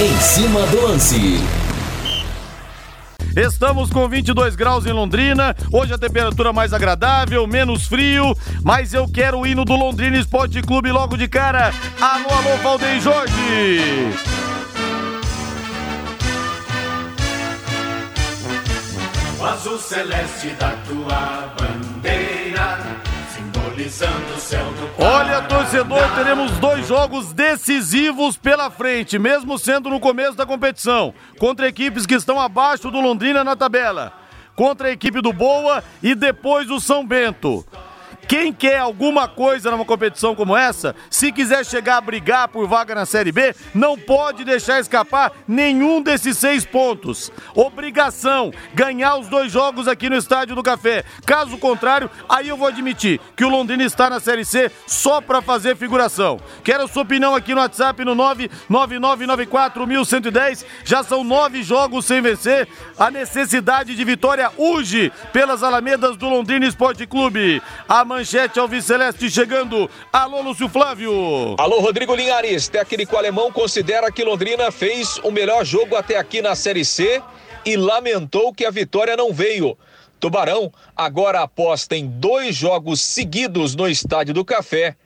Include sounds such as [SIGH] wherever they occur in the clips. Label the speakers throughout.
Speaker 1: Em cima do lance.
Speaker 2: Estamos com 22 graus em Londrina. Hoje a temperatura mais agradável, menos frio. Mas eu quero o hino do Londrina Esporte Clube logo de cara. Alô, alô, Valdeir Jorge.
Speaker 3: O azul celeste da tua bandeira,
Speaker 2: Olha, torcedor, teremos dois jogos decisivos pela frente, mesmo sendo no começo da competição, contra equipes que estão abaixo do Londrina na tabela, contra a equipe do Boa e depois o São Bento. Quem quer alguma coisa numa competição como essa, se quiser chegar a brigar por vaga na Série B, não pode deixar escapar nenhum desses seis pontos. Obrigação, ganhar os dois jogos aqui no Estádio do Café. Caso contrário, aí eu vou admitir que o Londrina está na Série C só para fazer figuração. Quero a sua opinião aqui no WhatsApp no 999941110. Já são nove jogos sem vencer. A necessidade de vitória urge pelas alamedas do Londrina Esporte Clube. A manchete Alviceleste chegando. Alô, Lúcio Flávio.
Speaker 4: Alô, Rodrigo Linhares. Técnico alemão considera que Londrina fez o melhor jogo até aqui na Série C e lamentou que a vitória não veio. Tubarão agora aposta em dois jogos seguidos no Estádio do Café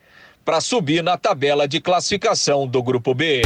Speaker 4: para subir na tabela de classificação do Grupo B.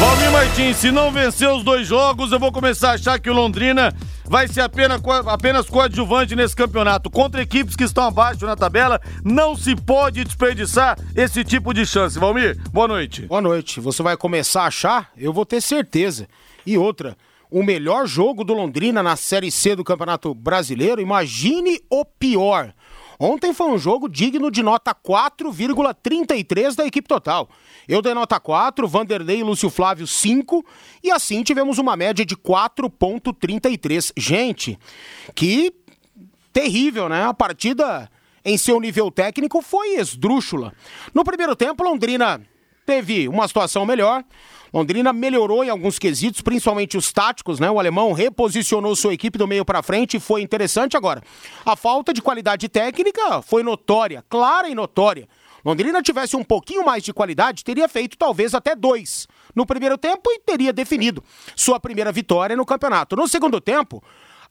Speaker 2: Valmir Martins, se não vencer os dois jogos, eu vou começar a achar que o Londrina vai ser apenas, apenas coadjuvante nesse campeonato. Contra equipes que estão abaixo na tabela, não se pode desperdiçar esse tipo de chance. Valmir, boa noite.
Speaker 5: Boa noite. Você vai começar a achar? Eu vou ter certeza. E outra, o melhor jogo do Londrina na Série C do Campeonato Brasileiro, imagine o pior. Ontem foi um jogo digno de nota 4,33 da equipe total. Eu dei nota 4, Vanderlei e Lúcio Flávio 5, e assim tivemos uma média de 4,33. Gente, que terrível, né? A partida em seu nível técnico foi esdrúxula. No primeiro tempo, Londrina teve uma situação melhor. Londrina melhorou em alguns quesitos, principalmente os táticos, né? O alemão reposicionou sua equipe do meio para frente e foi interessante agora. A falta de qualidade técnica foi notória, clara e notória. Londrina tivesse um pouquinho mais de qualidade, teria feito talvez até dois no primeiro tempo e teria definido sua primeira vitória no campeonato. No segundo tempo,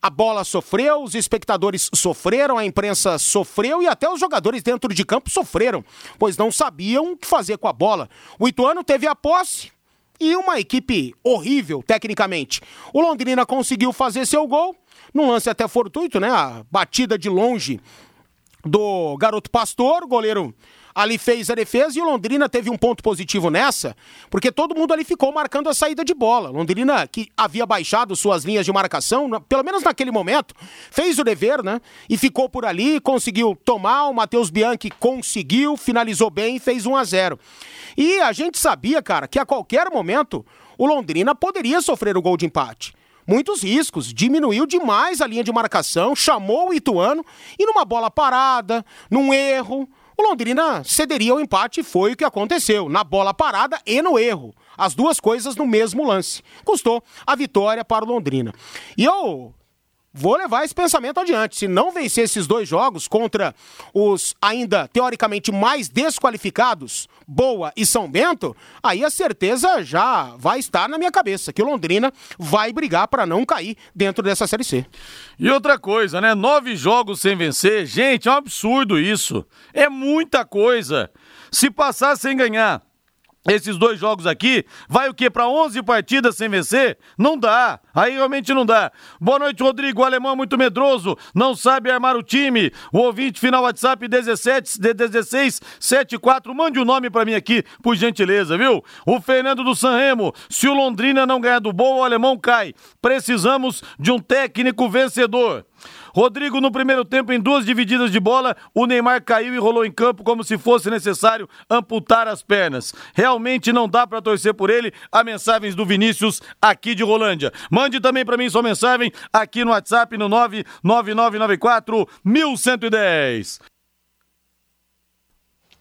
Speaker 5: a bola sofreu, os espectadores sofreram, a imprensa sofreu e até os jogadores dentro de campo sofreram, pois não sabiam o que fazer com a bola. O Ituano teve a posse e uma equipe horrível tecnicamente. O Londrina conseguiu fazer seu gol, num lance até fortuito, né? A batida de longe do garoto Pastor, goleiro ali fez a defesa e o Londrina teve um ponto positivo nessa, porque todo mundo ali ficou marcando a saída de bola. Londrina, que havia baixado suas linhas de marcação, pelo menos naquele momento, fez o dever, né? E ficou por ali, conseguiu tomar. O Matheus Bianchi conseguiu, finalizou bem e fez 1 a 0 E a gente sabia, cara, que a qualquer momento o Londrina poderia sofrer o gol de empate muitos riscos, diminuiu demais a linha de marcação, chamou o Ituano e numa bola parada, num erro, o Londrina cederia o empate e foi o que aconteceu, na bola parada e no erro. As duas coisas no mesmo lance. Custou a vitória para o Londrina. E eu vou levar esse pensamento adiante. Se não vencer esses dois jogos contra os ainda teoricamente mais desqualificados, Boa e São Bento, aí a certeza já vai estar na minha cabeça que o Londrina vai brigar para não cair dentro dessa Série C.
Speaker 2: E outra coisa, né? Nove jogos sem vencer, gente, é um absurdo isso. É muita coisa. Se passar sem ganhar esses dois jogos aqui, vai o quê? Para 11 partidas sem vencer? Não dá. Aí realmente não dá. Boa noite, Rodrigo. O alemão é muito medroso, não sabe armar o time. O ouvinte final WhatsApp 17 de 16 74. Mande o um nome para mim aqui, por gentileza, viu? O Fernando do Sanremo. Se o Londrina não ganhar do bom, o alemão cai. Precisamos de um técnico vencedor. Rodrigo, no primeiro tempo, em duas divididas de bola, o Neymar caiu e rolou em campo como se fosse necessário amputar as pernas. Realmente não dá para torcer por ele. A mensagens do Vinícius aqui de Rolândia. Mande também para mim sua mensagem aqui no WhatsApp no 99994 1110.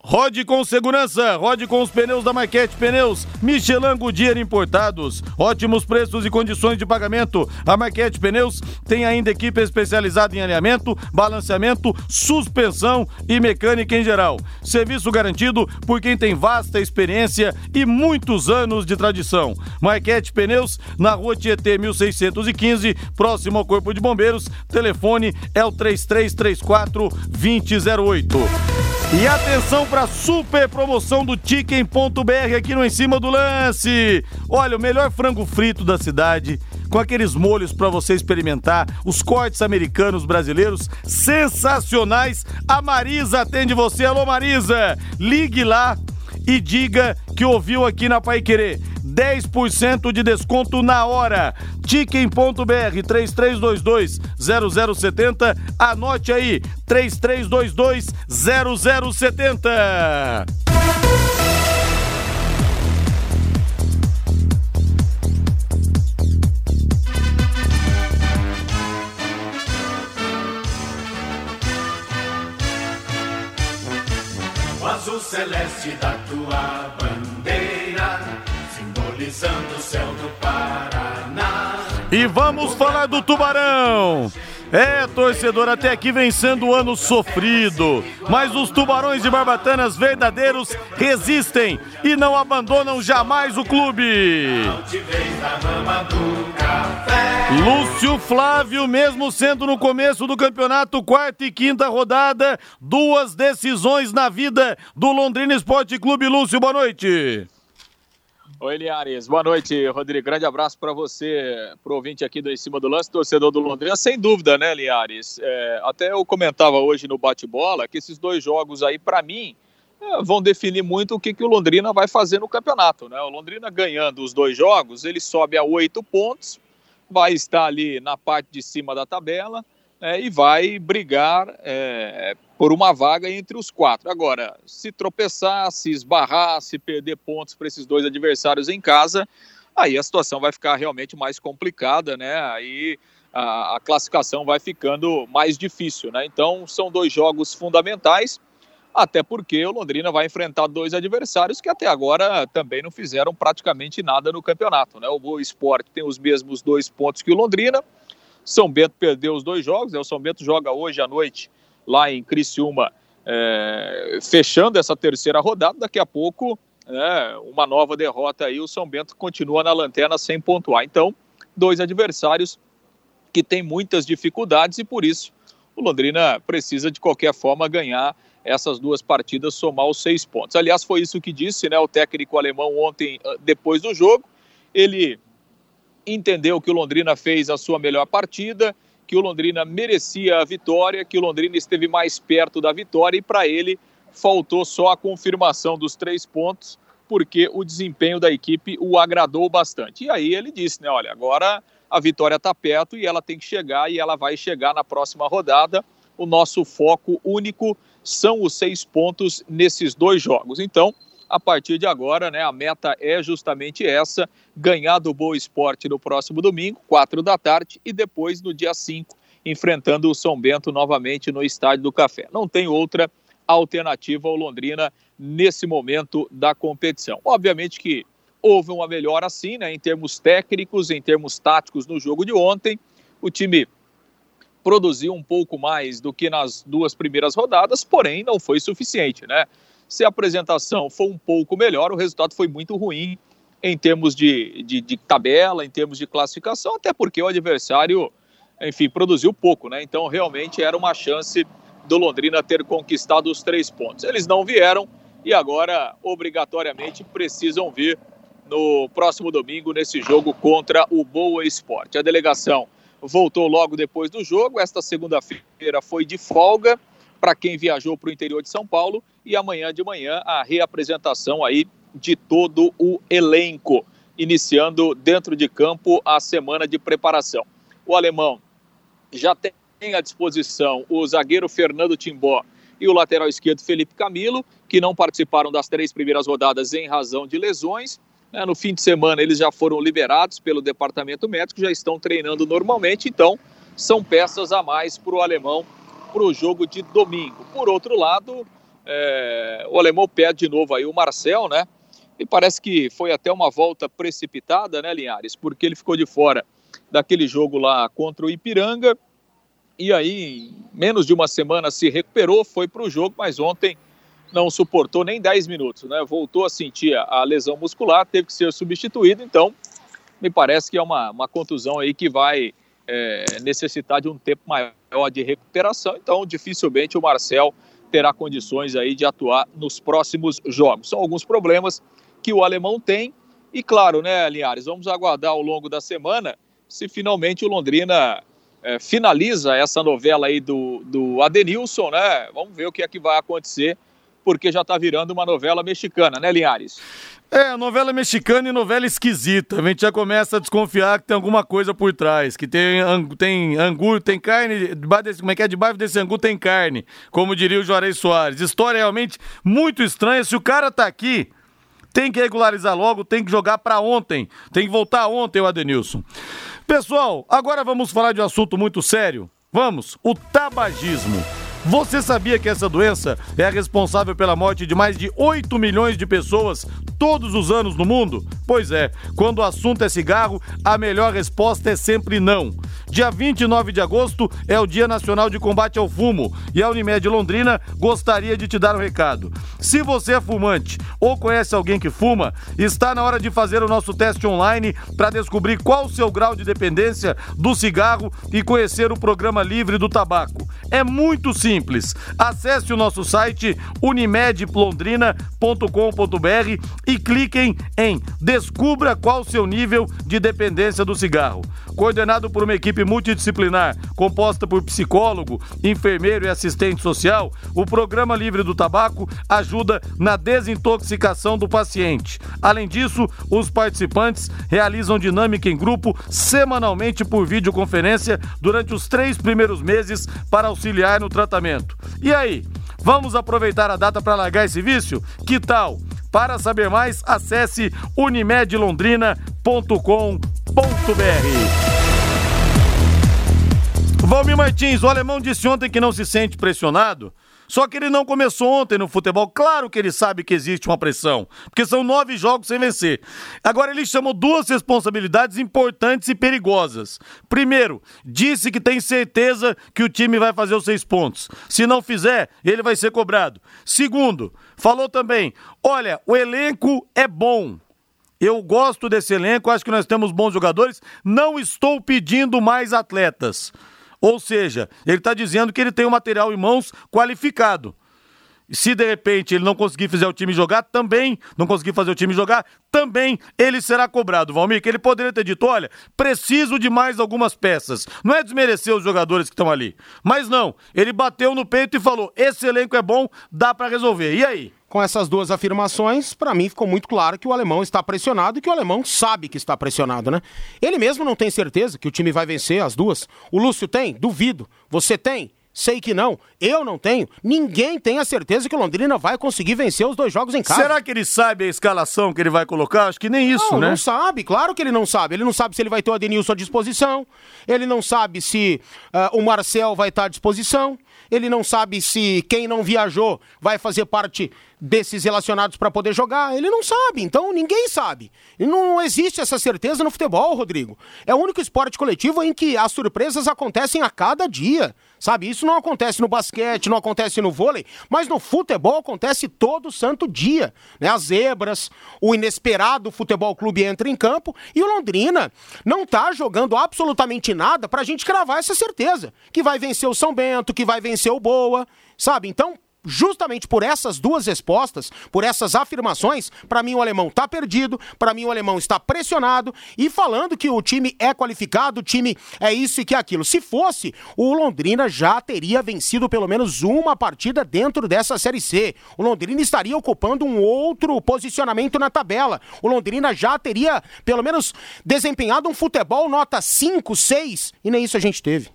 Speaker 2: Rode com segurança, rode com os pneus da Marquete Pneus, Michelin Goodyear importados, ótimos preços e condições de pagamento. A Marquete Pneus tem ainda equipe especializada em alinhamento, balanceamento, suspensão e mecânica em geral. Serviço garantido por quem tem vasta experiência e muitos anos de tradição. Marquete Pneus, na rua Tietê 1615, próximo ao Corpo de Bombeiros. Telefone é o 3334 2008. E atenção para a super promoção do Chicken.br aqui no Em Cima do Lance. Olha, o melhor frango frito da cidade, com aqueles molhos para você experimentar, os cortes americanos brasileiros sensacionais. A Marisa atende você. Alô, Marisa! Ligue lá e diga que ouviu aqui na Pai Querer. 10% de desconto na hora. Tiquem.br 3322 0070. Anote aí 3322 0070.
Speaker 3: O azul celeste da tua simbolizando o céu do Paraná.
Speaker 2: E vamos falar do Tubarão. É, torcedor, até aqui vem sendo um ano sofrido. Mas os tubarões de Barbatanas verdadeiros resistem e não abandonam jamais o clube. Lúcio Flávio, mesmo sendo no começo do campeonato, quarta e quinta rodada, duas decisões na vida do Londrina Esporte Clube. Lúcio, boa noite.
Speaker 6: Oi, Linhares. Boa noite, Rodrigo. Grande abraço para você, pro ouvinte aqui do Em Cima do Lance, torcedor do Londrina. Sem dúvida, né, Linhares? É, até eu comentava hoje no bate-bola que esses dois jogos aí, para mim, é, vão definir muito o que, que o Londrina vai fazer no campeonato, né? O Londrina ganhando os dois jogos, ele sobe a oito pontos, vai estar ali na parte de cima da tabela né, e vai brigar é, por uma vaga entre os quatro. Agora, se tropeçar, se esbarrar, se perder pontos para esses dois adversários em casa, aí a situação vai ficar realmente mais complicada, né? Aí a, a classificação vai ficando mais difícil, né? Então, são dois jogos fundamentais, até porque o Londrina vai enfrentar dois adversários que até agora também não fizeram praticamente nada no campeonato, né? O Boa Esporte tem os mesmos dois pontos que o Londrina, são Bento perdeu os dois jogos, né? o São Bento joga hoje à noite lá em Criciúma, é, fechando essa terceira rodada. Daqui a pouco, é, uma nova derrota aí, o São Bento continua na lanterna sem pontuar. Então, dois adversários que têm muitas dificuldades e por isso o Londrina precisa de qualquer forma ganhar essas duas partidas, somar os seis pontos. Aliás, foi isso que disse né, o técnico alemão ontem, depois do jogo. Ele entendeu que o Londrina fez a sua melhor partida, que o Londrina merecia a vitória, que o Londrina esteve mais perto da vitória e para ele faltou só a confirmação dos três pontos, porque o desempenho da equipe o agradou bastante. E aí ele disse, né, olha, agora a vitória está perto e ela tem que chegar e ela vai chegar na próxima rodada. O nosso foco único são os seis pontos nesses dois jogos. Então, a partir de agora, né, a meta é justamente essa: ganhar do Boa Esporte no próximo domingo, quatro da tarde, e depois no dia 5, enfrentando o São Bento novamente no Estádio do Café. Não tem outra alternativa ao Londrina nesse momento da competição. Obviamente que houve uma melhora sim, né, em termos técnicos, em termos táticos no jogo de ontem. O time produziu um pouco mais do que nas duas primeiras rodadas, porém não foi suficiente, né? Se a apresentação for um pouco melhor, o resultado foi muito ruim em termos de, de, de, tabela, em termos de classificação, até porque o adversário, enfim, produziu pouco, né? Então, realmente era uma chance do Londrina ter conquistado os três pontos. Eles não vieram e agora, obrigatoriamente, precisam vir no próximo domingo nesse jogo contra o Boa Esporte. A delegação voltou logo depois do jogo. Esta segunda-feira foi de folga para quem viajou para o interior de São Paulo e amanhã de manhã a reapresentação aí de todo o elenco, iniciando dentro de campo a semana de preparação. O alemão já tem à disposição o zagueiro Fernando Timbó e o lateral esquerdo Felipe Camilo, que não participaram das três primeiras rodadas em razão de lesões. Né? No fim de semana eles já foram liberados pelo departamento médico, já estão treinando normalmente, então são peças a mais para o alemão para o jogo de domingo. Por outro lado, É, o alemão perde de novo aí o Marcel, né? E parece que foi até uma volta precipitada, né, Linhares? Porque ele ficou de fora daquele jogo lá contra o Ipiranga. E aí, menos de uma semana, se recuperou, foi para o jogo, mas ontem não suportou nem 10 minutos, né? Voltou a sentir a lesão muscular, teve que ser substituído, então me parece que é uma, uma contusão aí que vai é, necessitar de um tempo maior de recuperação, então dificilmente o Marcel terá condições aí de atuar nos próximos jogos. São alguns problemas que o alemão tem e claro, né, Linhares, vamos aguardar ao longo da semana se finalmente o Londrina é, finaliza essa novela aí do, do Adenilson, né? Vamos ver o que é que vai acontecer porque já está virando uma novela mexicana, né, Linhares?
Speaker 2: É, novela mexicana e novela esquisita. A gente já começa a desconfiar que tem alguma coisa por trás, que tem, angu, tem angu, tem carne, desse, como é que é? Debaixo desse angu tem carne, como diria o Juarez Soares. História realmente muito estranha. Se o cara tá aqui, tem que regularizar logo, tem que jogar para ontem, tem que voltar ontem o Adenilson. Pessoal, agora vamos falar de um assunto muito sério. Vamos, o tabagismo. Você sabia que essa doença é responsável pela morte de mais de 8 milhões de pessoas todos os anos no mundo? Pois é, quando o assunto é cigarro, a melhor resposta é sempre não. Dia 29 de agosto é o Dia Nacional de Combate ao Fumo e a Unimed Londrina gostaria de te dar um recado. Se você é fumante ou conhece alguém que fuma, está na hora de fazer o nosso teste online para descobrir qual o seu grau de dependência do cigarro e conhecer o programa livre do tabaco. É muito simples. Acesse o nosso site unimedlondrina.com.br e cliquem em Descubra qual seu nível de dependência do cigarro. Coordenado por uma equipe multidisciplinar composta por psicólogo, enfermeiro e assistente social, o Programa Livre do Tabaco ajuda na desintoxicação do paciente. Além disso, os participantes realizam dinâmica em grupo semanalmente por videoconferência durante os três primeiros meses para auxiliar no tratamento. E aí, vamos aproveitar a data para largar esse vício? Que tal? Para saber mais, acesse unimedlondrina.com.br. Valmir Martins, o alemão disse ontem que não se sente pressionado. Só que ele não começou ontem no futebol. Claro que ele sabe que existe uma pressão, porque são nove jogos sem vencer. Agora ele chamou duas responsabilidades importantes e perigosas. Primeiro, disse que tem certeza que o time vai fazer os seis pontos. Se não fizer, ele vai ser cobrado. Segundo, falou também: olha, o elenco é bom. Eu gosto desse elenco, acho que nós temos bons jogadores. Não estou pedindo mais atletas. Ou seja, ele está dizendo que ele tem o material em mãos qualificado. Se de repente ele não conseguir fazer o time jogar, também não conseguir fazer o time jogar, também ele será cobrado, Valmir, que ele poderia ter dito, olha, preciso de mais algumas peças. Não é desmerecer os jogadores que estão ali. Mas não, ele bateu no peito e falou, esse elenco é bom, dá para resolver. E aí?
Speaker 5: Com essas duas afirmações, para mim ficou muito claro que o alemão está pressionado e que o alemão sabe que está pressionado, né? Ele mesmo não tem certeza que o time vai vencer as duas. O Lúcio tem? Duvido. Você tem? Sei que não. Eu não tenho. Ninguém tem a certeza que o Londrina vai conseguir vencer os dois jogos em casa.
Speaker 2: Será que ele sabe a escalação que ele vai colocar? Acho que nem isso,
Speaker 5: não,
Speaker 2: né?
Speaker 5: Não sabe, claro que ele não sabe. Ele não sabe se ele vai ter o Adenilson à disposição. Ele não sabe se uh, o Marcel vai estar à disposição. Ele não sabe se quem não viajou vai fazer parte desses relacionados para poder jogar? Ele não sabe, então ninguém sabe. E não existe essa certeza no futebol, Rodrigo. É o único esporte coletivo em que as surpresas acontecem a cada dia. Sabe, isso não acontece no basquete, não acontece no vôlei, mas no futebol acontece todo santo dia. Né? As zebras, o inesperado futebol clube entra em campo e o Londrina não está jogando absolutamente nada para a gente cravar essa certeza. Que vai vencer o São Bento, que vai vencer o Boa, sabe? Então, justamente por essas duas respostas, por essas afirmações, para mim o alemão está perdido, para mim o alemão está pressionado e falando que o time é qualificado, o time é isso e que é aquilo. Se fosse, o Londrina já teria vencido pelo menos uma partida dentro dessa Série C. O Londrina estaria ocupando um outro posicionamento na tabela. O Londrina já teria pelo menos desempenhado um futebol nota 5, 6 e nem isso a gente teve.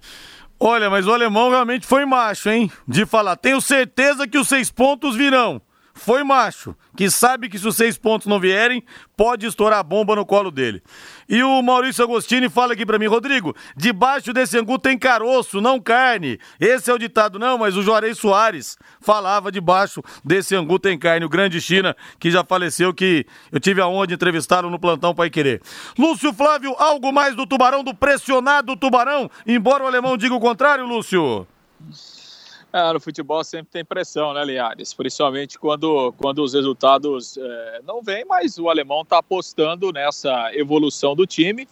Speaker 2: Olha, mas o alemão realmente foi macho, hein? De falar, tenho certeza que os seis pontos virão. Foi macho, que sabe que se os seis pontos não vierem, pode estourar a bomba no colo dele. E o Maurício Agostini fala aqui para mim, Rodrigo, debaixo desse angu tem caroço, não carne. Esse é o ditado, não, mas o Juarez Soares falava debaixo desse angu tem carne. O grande China, que já faleceu, que eu tive a honra de entrevistá-lo no plantão Pai Querer. Lúcio Flávio, algo mais do Tubarão, do pressionado Tubarão, embora o alemão diga o contrário, Lúcio?
Speaker 6: É, no futebol sempre tem pressão, né, Linhares? Principalmente quando, quando os resultados é, não vêm, mas o alemão está apostando nessa evolução do time.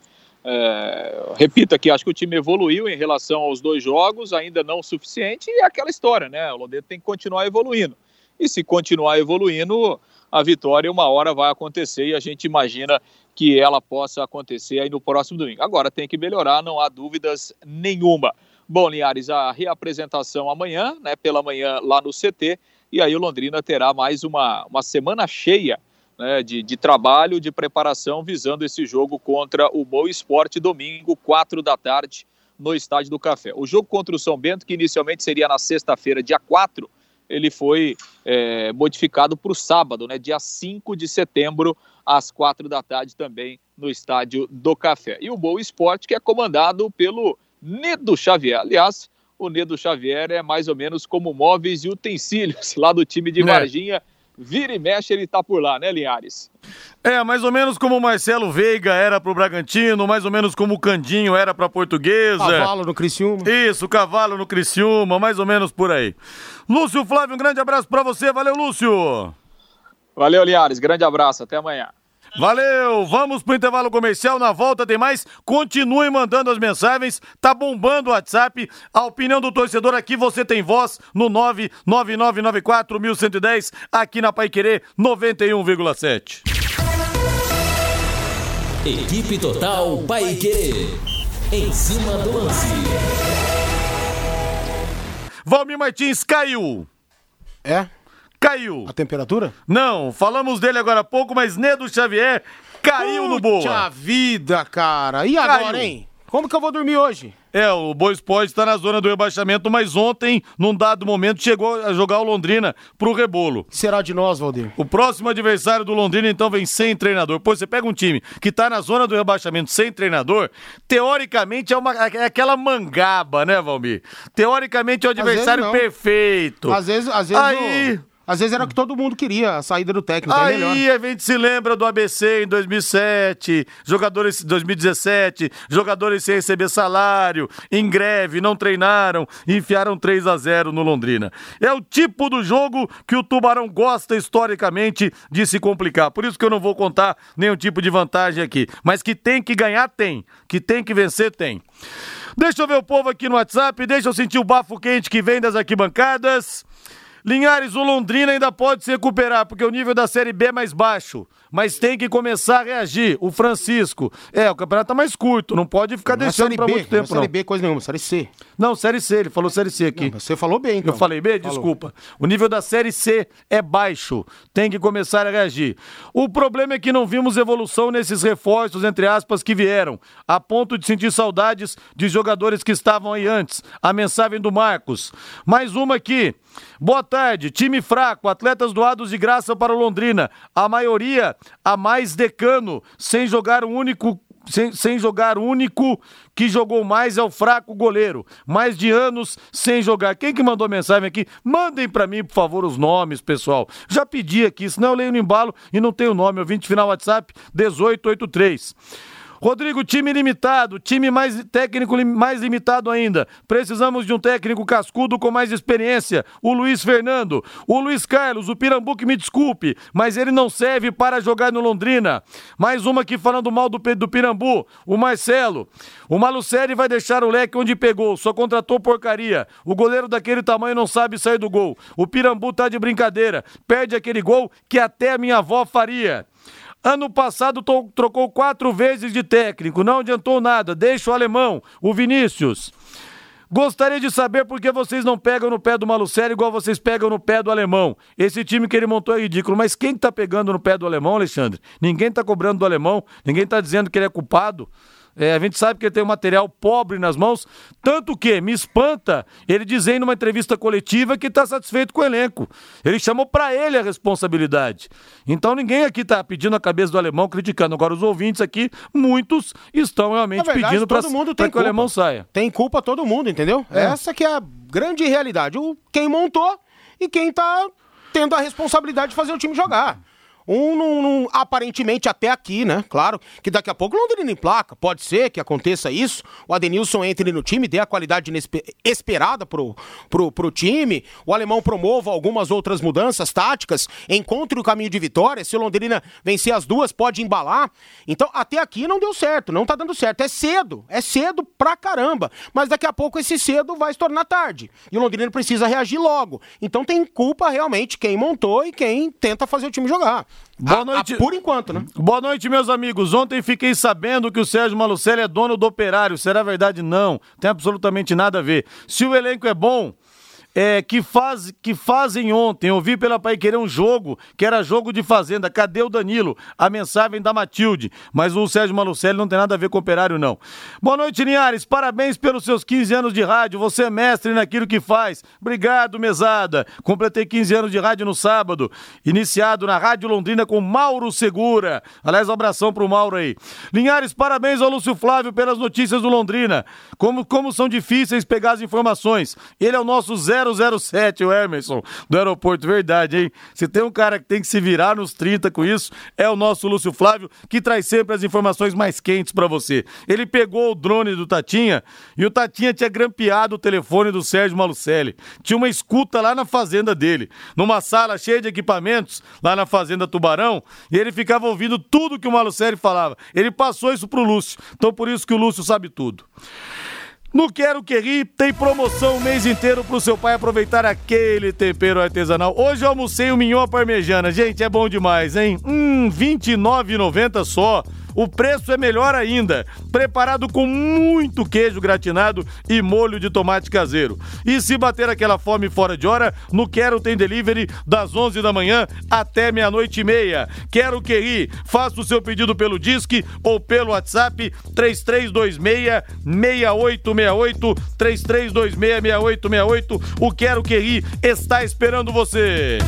Speaker 6: É, repito aqui, acho que o time evoluiu em relação aos dois jogos, ainda não o suficiente, e é aquela história, né? O Londrina tem que continuar evoluindo. E se continuar evoluindo, a vitória uma hora vai acontecer e a gente imagina que ela possa acontecer aí no próximo domingo. Agora tem que melhorar, não há dúvidas nenhuma. Bom, Linhares, a reapresentação amanhã, né, pela manhã lá no CT, e aí o Londrina terá mais uma, uma semana cheia né, de, de trabalho, de preparação, visando esse jogo contra o Boa Esporte, domingo, 4 da tarde, no Estádio do Café. O jogo contra o São Bento, que inicialmente seria na sexta-feira, dia 4, ele foi é, modificado para o sábado, né, dia 5 de setembro, às 4 da tarde, também no Estádio do Café. E o Boa Esporte, que é comandado pelo Nedo Xavier. Aliás, o Nedo Xavier é mais ou menos como móveis e utensílios [LAUGHS] lá do time de é. Varginha. Vira e mexe, ele tá por lá, né, Linhares?
Speaker 2: É, mais ou menos como o Marcelo Veiga era pro Bragantino, mais ou menos como o Candinho era pra Portuguesa.
Speaker 5: Cavalo no Criciúma.
Speaker 2: Isso, cavalo no Criciúma, mais ou menos por aí. Lúcio Flávio, um grande abraço pra você. Valeu, Lúcio.
Speaker 6: Valeu, Linhares. Grande abraço. Até amanhã.
Speaker 2: Valeu, vamos pro intervalo comercial, na volta tem mais, continue mandando as mensagens, tá bombando o WhatsApp, a opinião do torcedor aqui, você tem voz no 99994-1110, aqui na Pai Querer 91,7.
Speaker 1: Equipe Total Paiquerê, em cima do lance.
Speaker 2: Valmir Martins caiu.
Speaker 5: É?
Speaker 2: Caiu.
Speaker 5: A temperatura?
Speaker 2: Não, falamos dele agora há pouco, mas Nedo Xavier caiu Puta no Boa.
Speaker 5: Puxa vida, cara. E agora, caiu. hein? Como que eu vou dormir hoje?
Speaker 2: É, o Boa Esporte está na zona do rebaixamento, mas ontem, num dado momento, chegou a jogar o Londrina pro rebolo.
Speaker 5: será de nós, Valdir?
Speaker 2: O próximo adversário do Londrina, então, vem sem treinador. Pois você pega um time que está na zona do rebaixamento sem treinador, teoricamente é, uma, é aquela mangaba, né, Valmir? Teoricamente é o adversário perfeito.
Speaker 5: Às vezes, às vezes. Aí. Às vezes era o que todo mundo queria, a saída do técnico.
Speaker 2: É Aí a gente se lembra do ABC em 2007, jogadores 2017, jogadores sem receber salário, em greve, não treinaram, enfiaram 3 a 0 no Londrina. É o tipo do jogo que o Tubarão gosta historicamente de se complicar. Por isso que eu não vou contar nenhum tipo de vantagem aqui. Mas que tem que ganhar, tem. Que tem que vencer, tem. Deixa eu ver o povo aqui no WhatsApp, deixa eu sentir o bafo quente que vem das arquibancadas. Linhares, o Londrina ainda pode se recuperar, porque o nível da Série B é mais baixo. Mas tem que começar a reagir. O Francisco. É, o campeonato tá mais curto, não pode ficar não é deixando pra B, muito tempo, não.
Speaker 5: Série B, coisa nenhuma, Série C.
Speaker 2: Não, Série C, ele falou Série C aqui. Não,
Speaker 5: você falou bem, então.
Speaker 2: Eu falei B? Falou. Desculpa. O nível da Série C é baixo. Tem que começar a reagir. O problema é que não vimos evolução nesses reforços, entre aspas, que vieram, a ponto de sentir saudades de jogadores que estavam aí antes. A mensagem do Marcos. Mais uma aqui. Boa tarde, time fraco, atletas doados de graça para o Londrina. A maioria a mais decano, sem jogar um único sem, sem, jogar único que jogou mais é o fraco goleiro. Mais de anos sem jogar. Quem que mandou mensagem aqui? Mandem para mim, por favor, os nomes, pessoal. Já pedi aqui, senão eu leio no embalo e não tenho nome. De final WhatsApp 1883. Rodrigo, time limitado, time mais técnico mais limitado ainda. Precisamos de um técnico cascudo com mais experiência. O Luiz Fernando, o Luiz Carlos, o Pirambu que me desculpe, mas ele não serve para jogar no Londrina. Mais uma aqui falando mal do, do Pirambu, o Marcelo. O Malucelli vai deixar o leque onde pegou, só contratou porcaria. O goleiro daquele tamanho não sabe sair do gol. O Pirambu tá de brincadeira, perde aquele gol que até a minha avó faria. Ano passado trocou quatro vezes de técnico, não adiantou nada. Deixa o alemão, o Vinícius. Gostaria de saber por que vocês não pegam no pé do Malucelli igual vocês pegam no pé do alemão. Esse time que ele montou é ridículo. Mas quem tá pegando no pé do alemão, Alexandre? Ninguém tá cobrando do alemão, ninguém tá dizendo que ele é culpado. É, a gente sabe que ele tem um material pobre nas mãos, tanto que me espanta ele dizendo numa entrevista coletiva que está satisfeito com o elenco. Ele chamou para ele a responsabilidade. Então ninguém aqui está pedindo a cabeça do alemão, criticando. Agora os ouvintes aqui, muitos estão realmente
Speaker 5: verdade,
Speaker 2: pedindo para que
Speaker 5: culpa.
Speaker 2: o alemão saia.
Speaker 5: Tem culpa todo mundo, entendeu? É. Essa que é a grande realidade. O, quem montou e quem está tendo a responsabilidade de fazer o time jogar. Um, aparentemente até aqui, né? Claro que daqui a pouco Londrina em placa. Pode ser que aconteça isso. O Adenilson entre no time, dê a qualidade esperada pro, pro, pro time. O alemão promova algumas outras mudanças táticas. Encontre o caminho de vitória. Se o Londrina vencer as duas, pode embalar. Então, até aqui não deu certo. Não tá dando certo. É cedo. É cedo pra caramba. Mas daqui a pouco esse cedo vai se tornar tarde. E o Londrina precisa reagir logo. Então tem culpa realmente quem montou e quem tenta fazer o time jogar.
Speaker 2: Boa noite.
Speaker 5: A, a, por enquanto, né?
Speaker 2: Boa noite, meus amigos. Ontem fiquei sabendo que o Sérgio Malucelli é dono do operário. Será verdade? Não. Tem absolutamente nada a ver. Se o elenco é bom, é, que, faz, que fazem ontem. Eu vi pela Pai Querer um jogo que era jogo de fazenda. Cadê o Danilo? A mensagem da Matilde. Mas o Sérgio Malucelli não tem nada a ver com o operário, não. Boa noite, Linhares. Parabéns pelos seus 15 anos de rádio. Você é mestre naquilo que faz. Obrigado, mesada. Completei 15 anos de rádio no sábado. Iniciado na Rádio Londrina com Mauro Segura. Aliás, um abração pro Mauro aí. Linhares, parabéns ao Lúcio Flávio pelas notícias do Londrina. Como, como são difíceis pegar as informações. Ele é o nosso Zé 007, o Emerson, do aeroporto. Verdade, hein? Se tem um cara que tem que se virar nos 30 com isso, é o nosso Lúcio Flávio, que traz sempre as informações mais quentes para você. Ele pegou o drone do Tatinha e o Tatinha tinha grampeado o telefone do Sérgio Malucelli. Tinha uma escuta lá na fazenda dele, numa sala cheia de equipamentos, lá na fazenda Tubarão, e ele ficava ouvindo tudo que o Malucelli falava. Ele passou isso pro Lúcio. Então por isso que o Lúcio sabe tudo. No Quero Que Ri tem promoção o mês inteiro pro seu pai aproveitar aquele tempero artesanal. Hoje eu almocei o mignon parmejana. Gente, é bom demais, hein? Hum, R$29,90 só. O preço é melhor ainda, preparado com muito queijo gratinado e molho de tomate caseiro. E se bater aquela fome fora de hora, no Quero tem delivery das 11 da manhã até meia-noite e meia. Quero que ri, faça o seu pedido pelo Disque ou pelo WhatsApp 3326 6868 3326 6868. O Quero que ri está esperando você.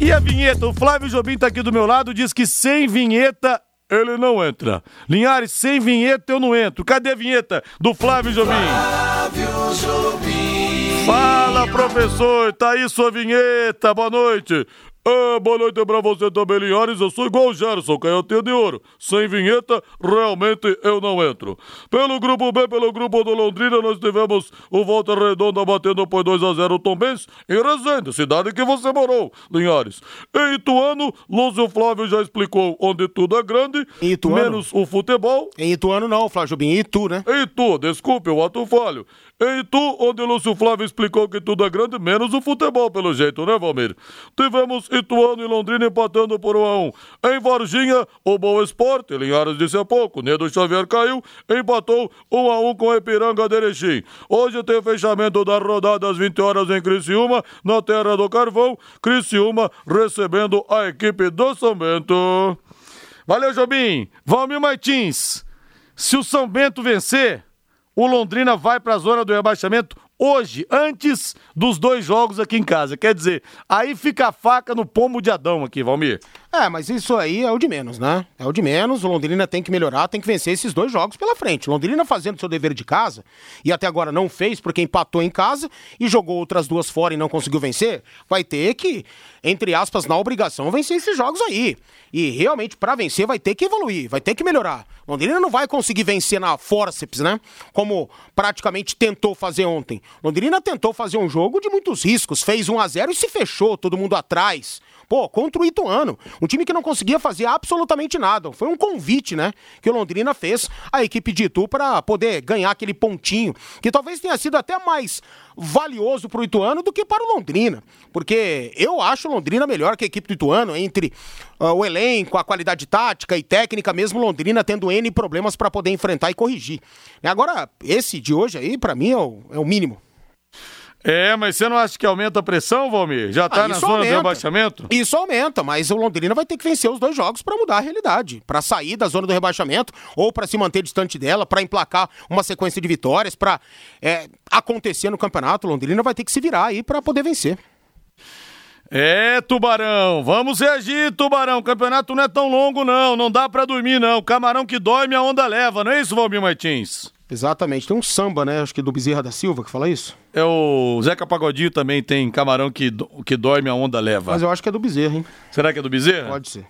Speaker 2: E a vinheta? O Flávio Jobim tá aqui do meu lado, diz que sem vinheta ele não entra. Linhares, sem vinheta eu não entro. Cadê a vinheta do Flávio Jobim? Flávio Jobim. Fala, professor, tá aí sua vinheta. Boa noite. Ah, boa noite pra você também, Linhares. Eu sou igual o Gerson, canhotinho de ouro. Sem vinheta, realmente eu não entro. Pelo grupo B, pelo grupo do Londrina, nós tivemos o Volta Redonda batendo por 2x0 o Tom Benz em Resende, cidade que você morou, Linhares. Em Ituano, Lúcio Flávio já explicou onde tudo é grande, menos o futebol.
Speaker 5: Em Ituano não, Flávio Jubim, em Itu, né?
Speaker 2: Em Itu, desculpe, o ato falho. Em Itu, onde Lúcio Flávio explicou que tudo é grande, menos o futebol, pelo jeito, né, Valmir? Tivemos Ituano e Londrina empatando por 1 a 1 Em Varginha, o Boa Esporte, Linhares disse há pouco, Nedo Xavier caiu, empatou 1 a 1 com Epiranga de Erechim. Hoje tem fechamento da rodada às 20 horas em Criciúma, na Terra do Carvão, Criciúma recebendo a equipe do São Bento. Valeu, Jobim! Valmir Martins, se o São Bento vencer o Londrina vai para a zona do rebaixamento hoje, antes dos dois jogos aqui em casa. Quer dizer, aí fica a faca no pomo de Adão aqui, Valmir.
Speaker 5: É, mas isso aí é o de menos, né? É o de menos. O Londrina tem que melhorar, tem que vencer esses dois jogos pela frente. O Londrina fazendo seu dever de casa, e até agora não fez porque empatou em casa e jogou outras duas fora e não conseguiu vencer, vai ter que, entre aspas, na obrigação, vencer esses jogos aí. E realmente, para vencer, vai ter que evoluir, vai ter que melhorar. Londrina não vai conseguir vencer na forceps, né? Como praticamente tentou fazer ontem. Londrina tentou fazer um jogo de muitos riscos, fez 1 a 0 e se fechou, todo mundo atrás. Pô, contra o Ituano, um time que não conseguia fazer absolutamente nada. Foi um convite, né, que o Londrina fez à equipe de Itu para poder ganhar aquele pontinho, que talvez tenha sido até mais valioso para o Ituano do que para o Londrina. Porque eu acho o Londrina melhor que a equipe do Ituano, entre uh, o elenco, a qualidade tática e técnica, mesmo Londrina tendo N problemas para poder enfrentar e corrigir. Agora, esse de hoje aí, para mim, é o, é o mínimo.
Speaker 2: É, mas você não acha que aumenta a pressão, Valmir? Já tá
Speaker 5: Ah,
Speaker 2: na zona
Speaker 5: aumenta.
Speaker 2: do rebaixamento?
Speaker 5: Isso aumenta, mas o Londrina vai ter que vencer os dois jogos para mudar a realidade, para sair da zona do rebaixamento ou para se manter distante dela, para emplacar uma sequência de vitórias, para acontecer no campeonato. O Londrina vai ter que se virar aí para poder vencer.
Speaker 2: É, Tubarão, vamos reagir, Tubarão. O campeonato não é tão longo, não. Não dá pra dormir, não. Camarão que dorme, a onda leva, não é isso, Valmir Martins?
Speaker 5: Exatamente. Tem um samba, né? Acho que do Bezerra da Silva que fala isso.
Speaker 2: É o Zeca Pagodinho também tem camarão que, do- que dorme, a onda leva.
Speaker 5: Mas eu acho que é do Bezerra, hein?
Speaker 2: Será que é do Bezerra?
Speaker 5: Pode ser.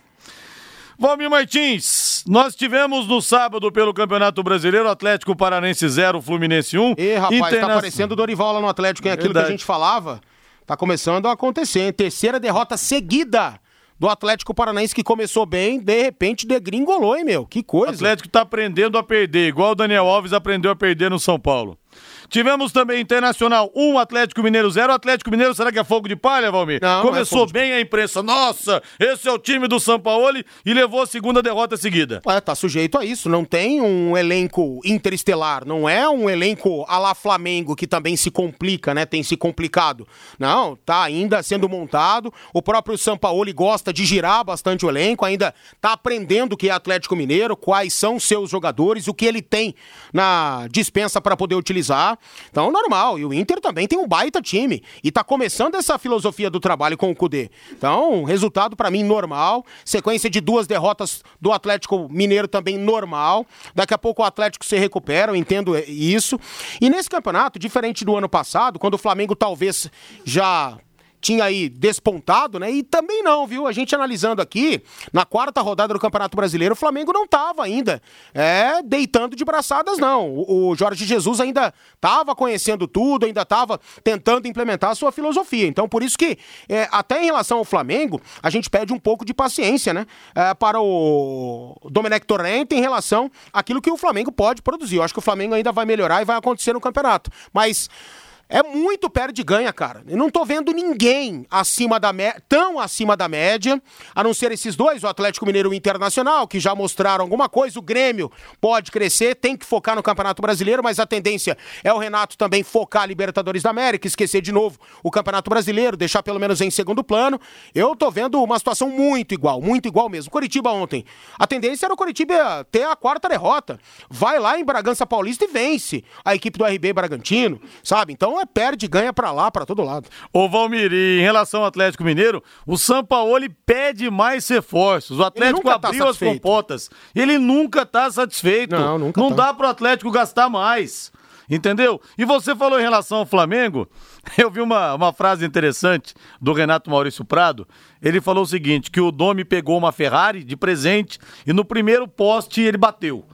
Speaker 2: Valmir Martins, nós tivemos no sábado pelo Campeonato Brasileiro Atlético Paranense 0, Fluminense 1.
Speaker 5: E, rapaz, tá
Speaker 2: Interna-
Speaker 5: aparecendo o Dorival lá no Atlético, hein? Aquilo
Speaker 2: Verdade.
Speaker 5: que a gente falava, tá começando a acontecer, hein? Terceira derrota seguida do Atlético Paranaense, que começou bem, de repente degringolou, hein, meu? Que
Speaker 2: O
Speaker 5: coisa.
Speaker 2: Atlético tá aprendendo a perder, igual o Daniel Alves aprendeu a perder no São Paulo. Tivemos também Internacional 1, Atlético Mineiro 0. Atlético Mineiro, será que é fogo de palha, Valmir?
Speaker 5: Não, não é
Speaker 2: Começou
Speaker 5: fogo de-
Speaker 2: bem a imprensa. Nossa, esse é o time do São Paulo e levou a segunda derrota seguida.
Speaker 5: É, tá sujeito a isso. Não tem um elenco interestelar. Não é um elenco a la Flamengo que também se complica, né? Tem se complicado. Não, tá ainda sendo montado. O próprio Sampaoli gosta de girar bastante o elenco. Ainda tá aprendendo o que é Atlético Mineiro, quais são seus jogadores, o que ele tem na dispensa para poder utilizar. Então, normal. E o Inter também tem um baita time. E tá começando essa filosofia do trabalho com o Cudê. Então, resultado para mim normal. Sequência de duas derrotas do Atlético Mineiro também normal. Daqui a pouco o Atlético se recupera, eu entendo é, isso. E nesse campeonato, diferente do ano passado, quando o Flamengo talvez já tinha aí despontado, né? E também não, viu? A gente analisando aqui, na quarta rodada do Campeonato Brasileiro, o Flamengo não tava ainda é, deitando de braçadas, não. O, o Jorge Jesus ainda tava conhecendo tudo, ainda tava tentando implementar a sua filosofia. Então, por isso que, é, até em relação ao Flamengo, a gente pede um pouco de paciência, né? É, para o Domenech Torrente em relação àquilo que o Flamengo pode produzir. Eu acho que o Flamengo ainda vai melhorar e vai acontecer no campeonato. Mas. É muito perde ganha, cara. Eu não tô vendo ninguém acima da tão acima da média, a não ser esses dois, o Atlético Mineiro e o Internacional, que já mostraram alguma coisa. O Grêmio pode crescer, tem que focar no Campeonato Brasileiro, mas a tendência é o Renato também focar a Libertadores da América, esquecer de novo o Campeonato Brasileiro, deixar pelo menos em segundo plano. Eu tô vendo uma situação muito igual, muito igual mesmo. Curitiba ontem. A tendência era o Curitiba ter a quarta derrota. Vai lá em Bragança Paulista e vence a equipe do RB Bragantino, sabe? Então é perde ganha pra lá, pra todo lado.
Speaker 2: Ô Valmir, e em relação ao Atlético Mineiro, o Sampaoli pede mais reforços. O Atlético
Speaker 5: tá
Speaker 2: abriu as
Speaker 5: satisfeito.
Speaker 2: compotas. Ele nunca tá satisfeito.
Speaker 5: Não, nunca
Speaker 2: Não
Speaker 5: tá.
Speaker 2: dá pro Atlético gastar mais. Entendeu? E você falou em relação ao Flamengo, [LAUGHS] eu vi uma, uma frase interessante do Renato Maurício Prado. Ele falou o seguinte: que o Domi pegou uma Ferrari de presente e no primeiro poste ele bateu.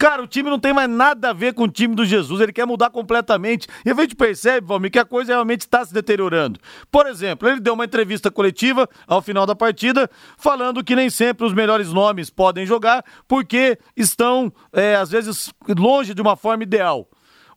Speaker 2: Cara, o time não tem mais nada a ver com o time do Jesus, ele quer mudar completamente. E a gente percebe, Valmir, que a coisa realmente está se deteriorando. Por exemplo, ele deu uma entrevista coletiva ao final da partida, falando que nem sempre os melhores nomes podem jogar, porque estão, é, às vezes, longe de uma forma ideal.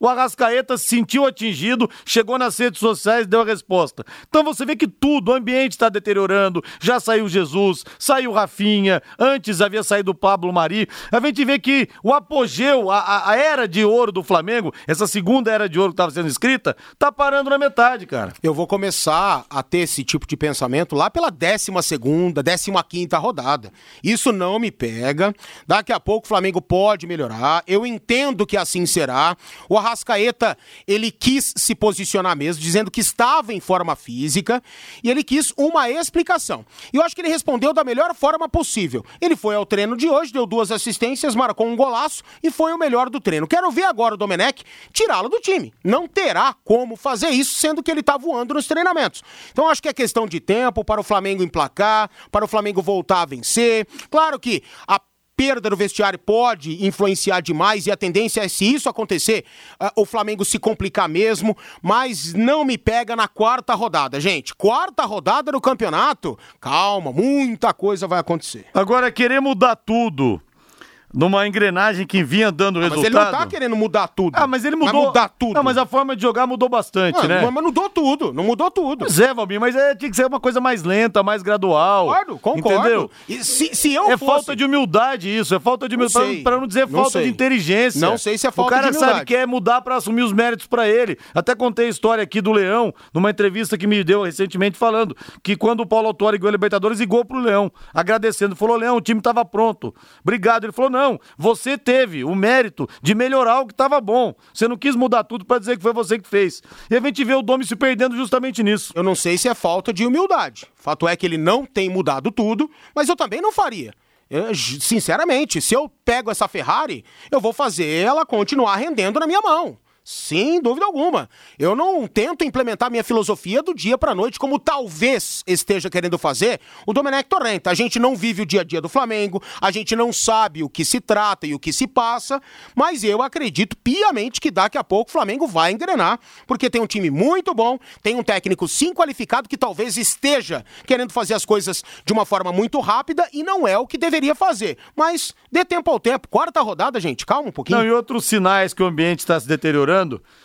Speaker 2: O Arrascaeta se sentiu atingido, chegou nas redes sociais e deu a resposta. Então você vê que tudo, o ambiente está deteriorando. Já saiu Jesus, saiu Rafinha, antes havia saído o Pablo Mari. A gente vê que o apogeu, a, a- era de ouro do Flamengo, essa segunda era de ouro que estava sendo escrita, tá parando na metade, cara.
Speaker 5: Eu vou começar a ter esse tipo de pensamento lá pela 12 segunda, 15 quinta rodada. Isso não me pega. Daqui a pouco o Flamengo pode melhorar. Eu entendo que assim será. O Arrascaeta, ele quis se posicionar mesmo, dizendo que estava em forma física e ele quis uma explicação. E eu acho que ele respondeu da melhor forma possível. Ele foi ao treino de hoje, deu duas assistências, marcou um golaço e foi o melhor do treino. Quero ver agora o Domenech tirá-lo do time. Não terá como fazer isso, sendo que ele está voando nos treinamentos. Então acho que é questão de tempo para o Flamengo emplacar, para o Flamengo voltar a vencer. Claro que a perda no vestiário pode influenciar demais e a tendência é, se isso acontecer, ah, o Flamengo se complicar mesmo, mas não me pega na quarta rodada, gente. Quarta rodada do campeonato, calma, muita coisa vai acontecer.
Speaker 2: Agora, querer mudar tudo numa engrenagem que vinha dando
Speaker 5: Mas
Speaker 2: resultado.
Speaker 5: ele não tá querendo mudar tudo.
Speaker 2: Ah, mas ele mudou.
Speaker 5: Vai mudar tudo.
Speaker 2: Não, mas a forma de jogar mudou bastante,
Speaker 5: Ah,
Speaker 2: né?
Speaker 5: Mas mas mudou tudo, não mudou tudo.
Speaker 2: Pois é, Valmir, mas é, tinha que ser uma coisa mais lenta, mais gradual.
Speaker 5: Concordo, concordo.
Speaker 2: Entendeu?
Speaker 5: E se, se eu
Speaker 2: É
Speaker 5: fosse...
Speaker 2: falta de humildade isso, é falta de humildade, pra, pra não dizer
Speaker 5: não
Speaker 2: falta
Speaker 5: sei.
Speaker 2: de inteligência.
Speaker 5: Não sei se é falta
Speaker 2: O cara
Speaker 5: de
Speaker 2: sabe
Speaker 5: humildade.
Speaker 2: que é mudar pra assumir os méritos pra ele. Até contei a história aqui do Leão, numa entrevista que me deu recentemente, falando que quando o Paulo Autori ganhou a Libertadores, ligou pro Leão, agradecendo. Falou, Leão, o time tava pronto. Obrigado. Ele falou, não, você teve o mérito de melhorar o que tava bom. Você não quis mudar tudo pra dizer que foi você que fez. E a gente vê o Domi se perdendo justamente nisso.
Speaker 5: Eu não sei se é falta de humildade. Fato é que ele não tem mudado tudo, mas eu também não faria. Eu, sinceramente, se eu pego essa Ferrari, eu vou fazer ela continuar rendendo na minha mão. Sem dúvida alguma. Eu não tento implementar minha filosofia do dia pra noite, como talvez esteja querendo fazer o Domenech Torrent. A gente não vive o dia a dia do Flamengo, a gente não sabe o que se trata e o que se passa, mas eu acredito piamente que daqui a pouco o Flamengo vai engrenar, porque tem um time muito bom, tem um técnico sim qualificado que talvez esteja querendo fazer as coisas de uma forma muito rápida e não é o que deveria fazer. Mas dê tempo ao tempo. Quarta rodada, gente, calma um pouquinho.
Speaker 2: Não, e outros sinais que o ambiente está se deteriorando.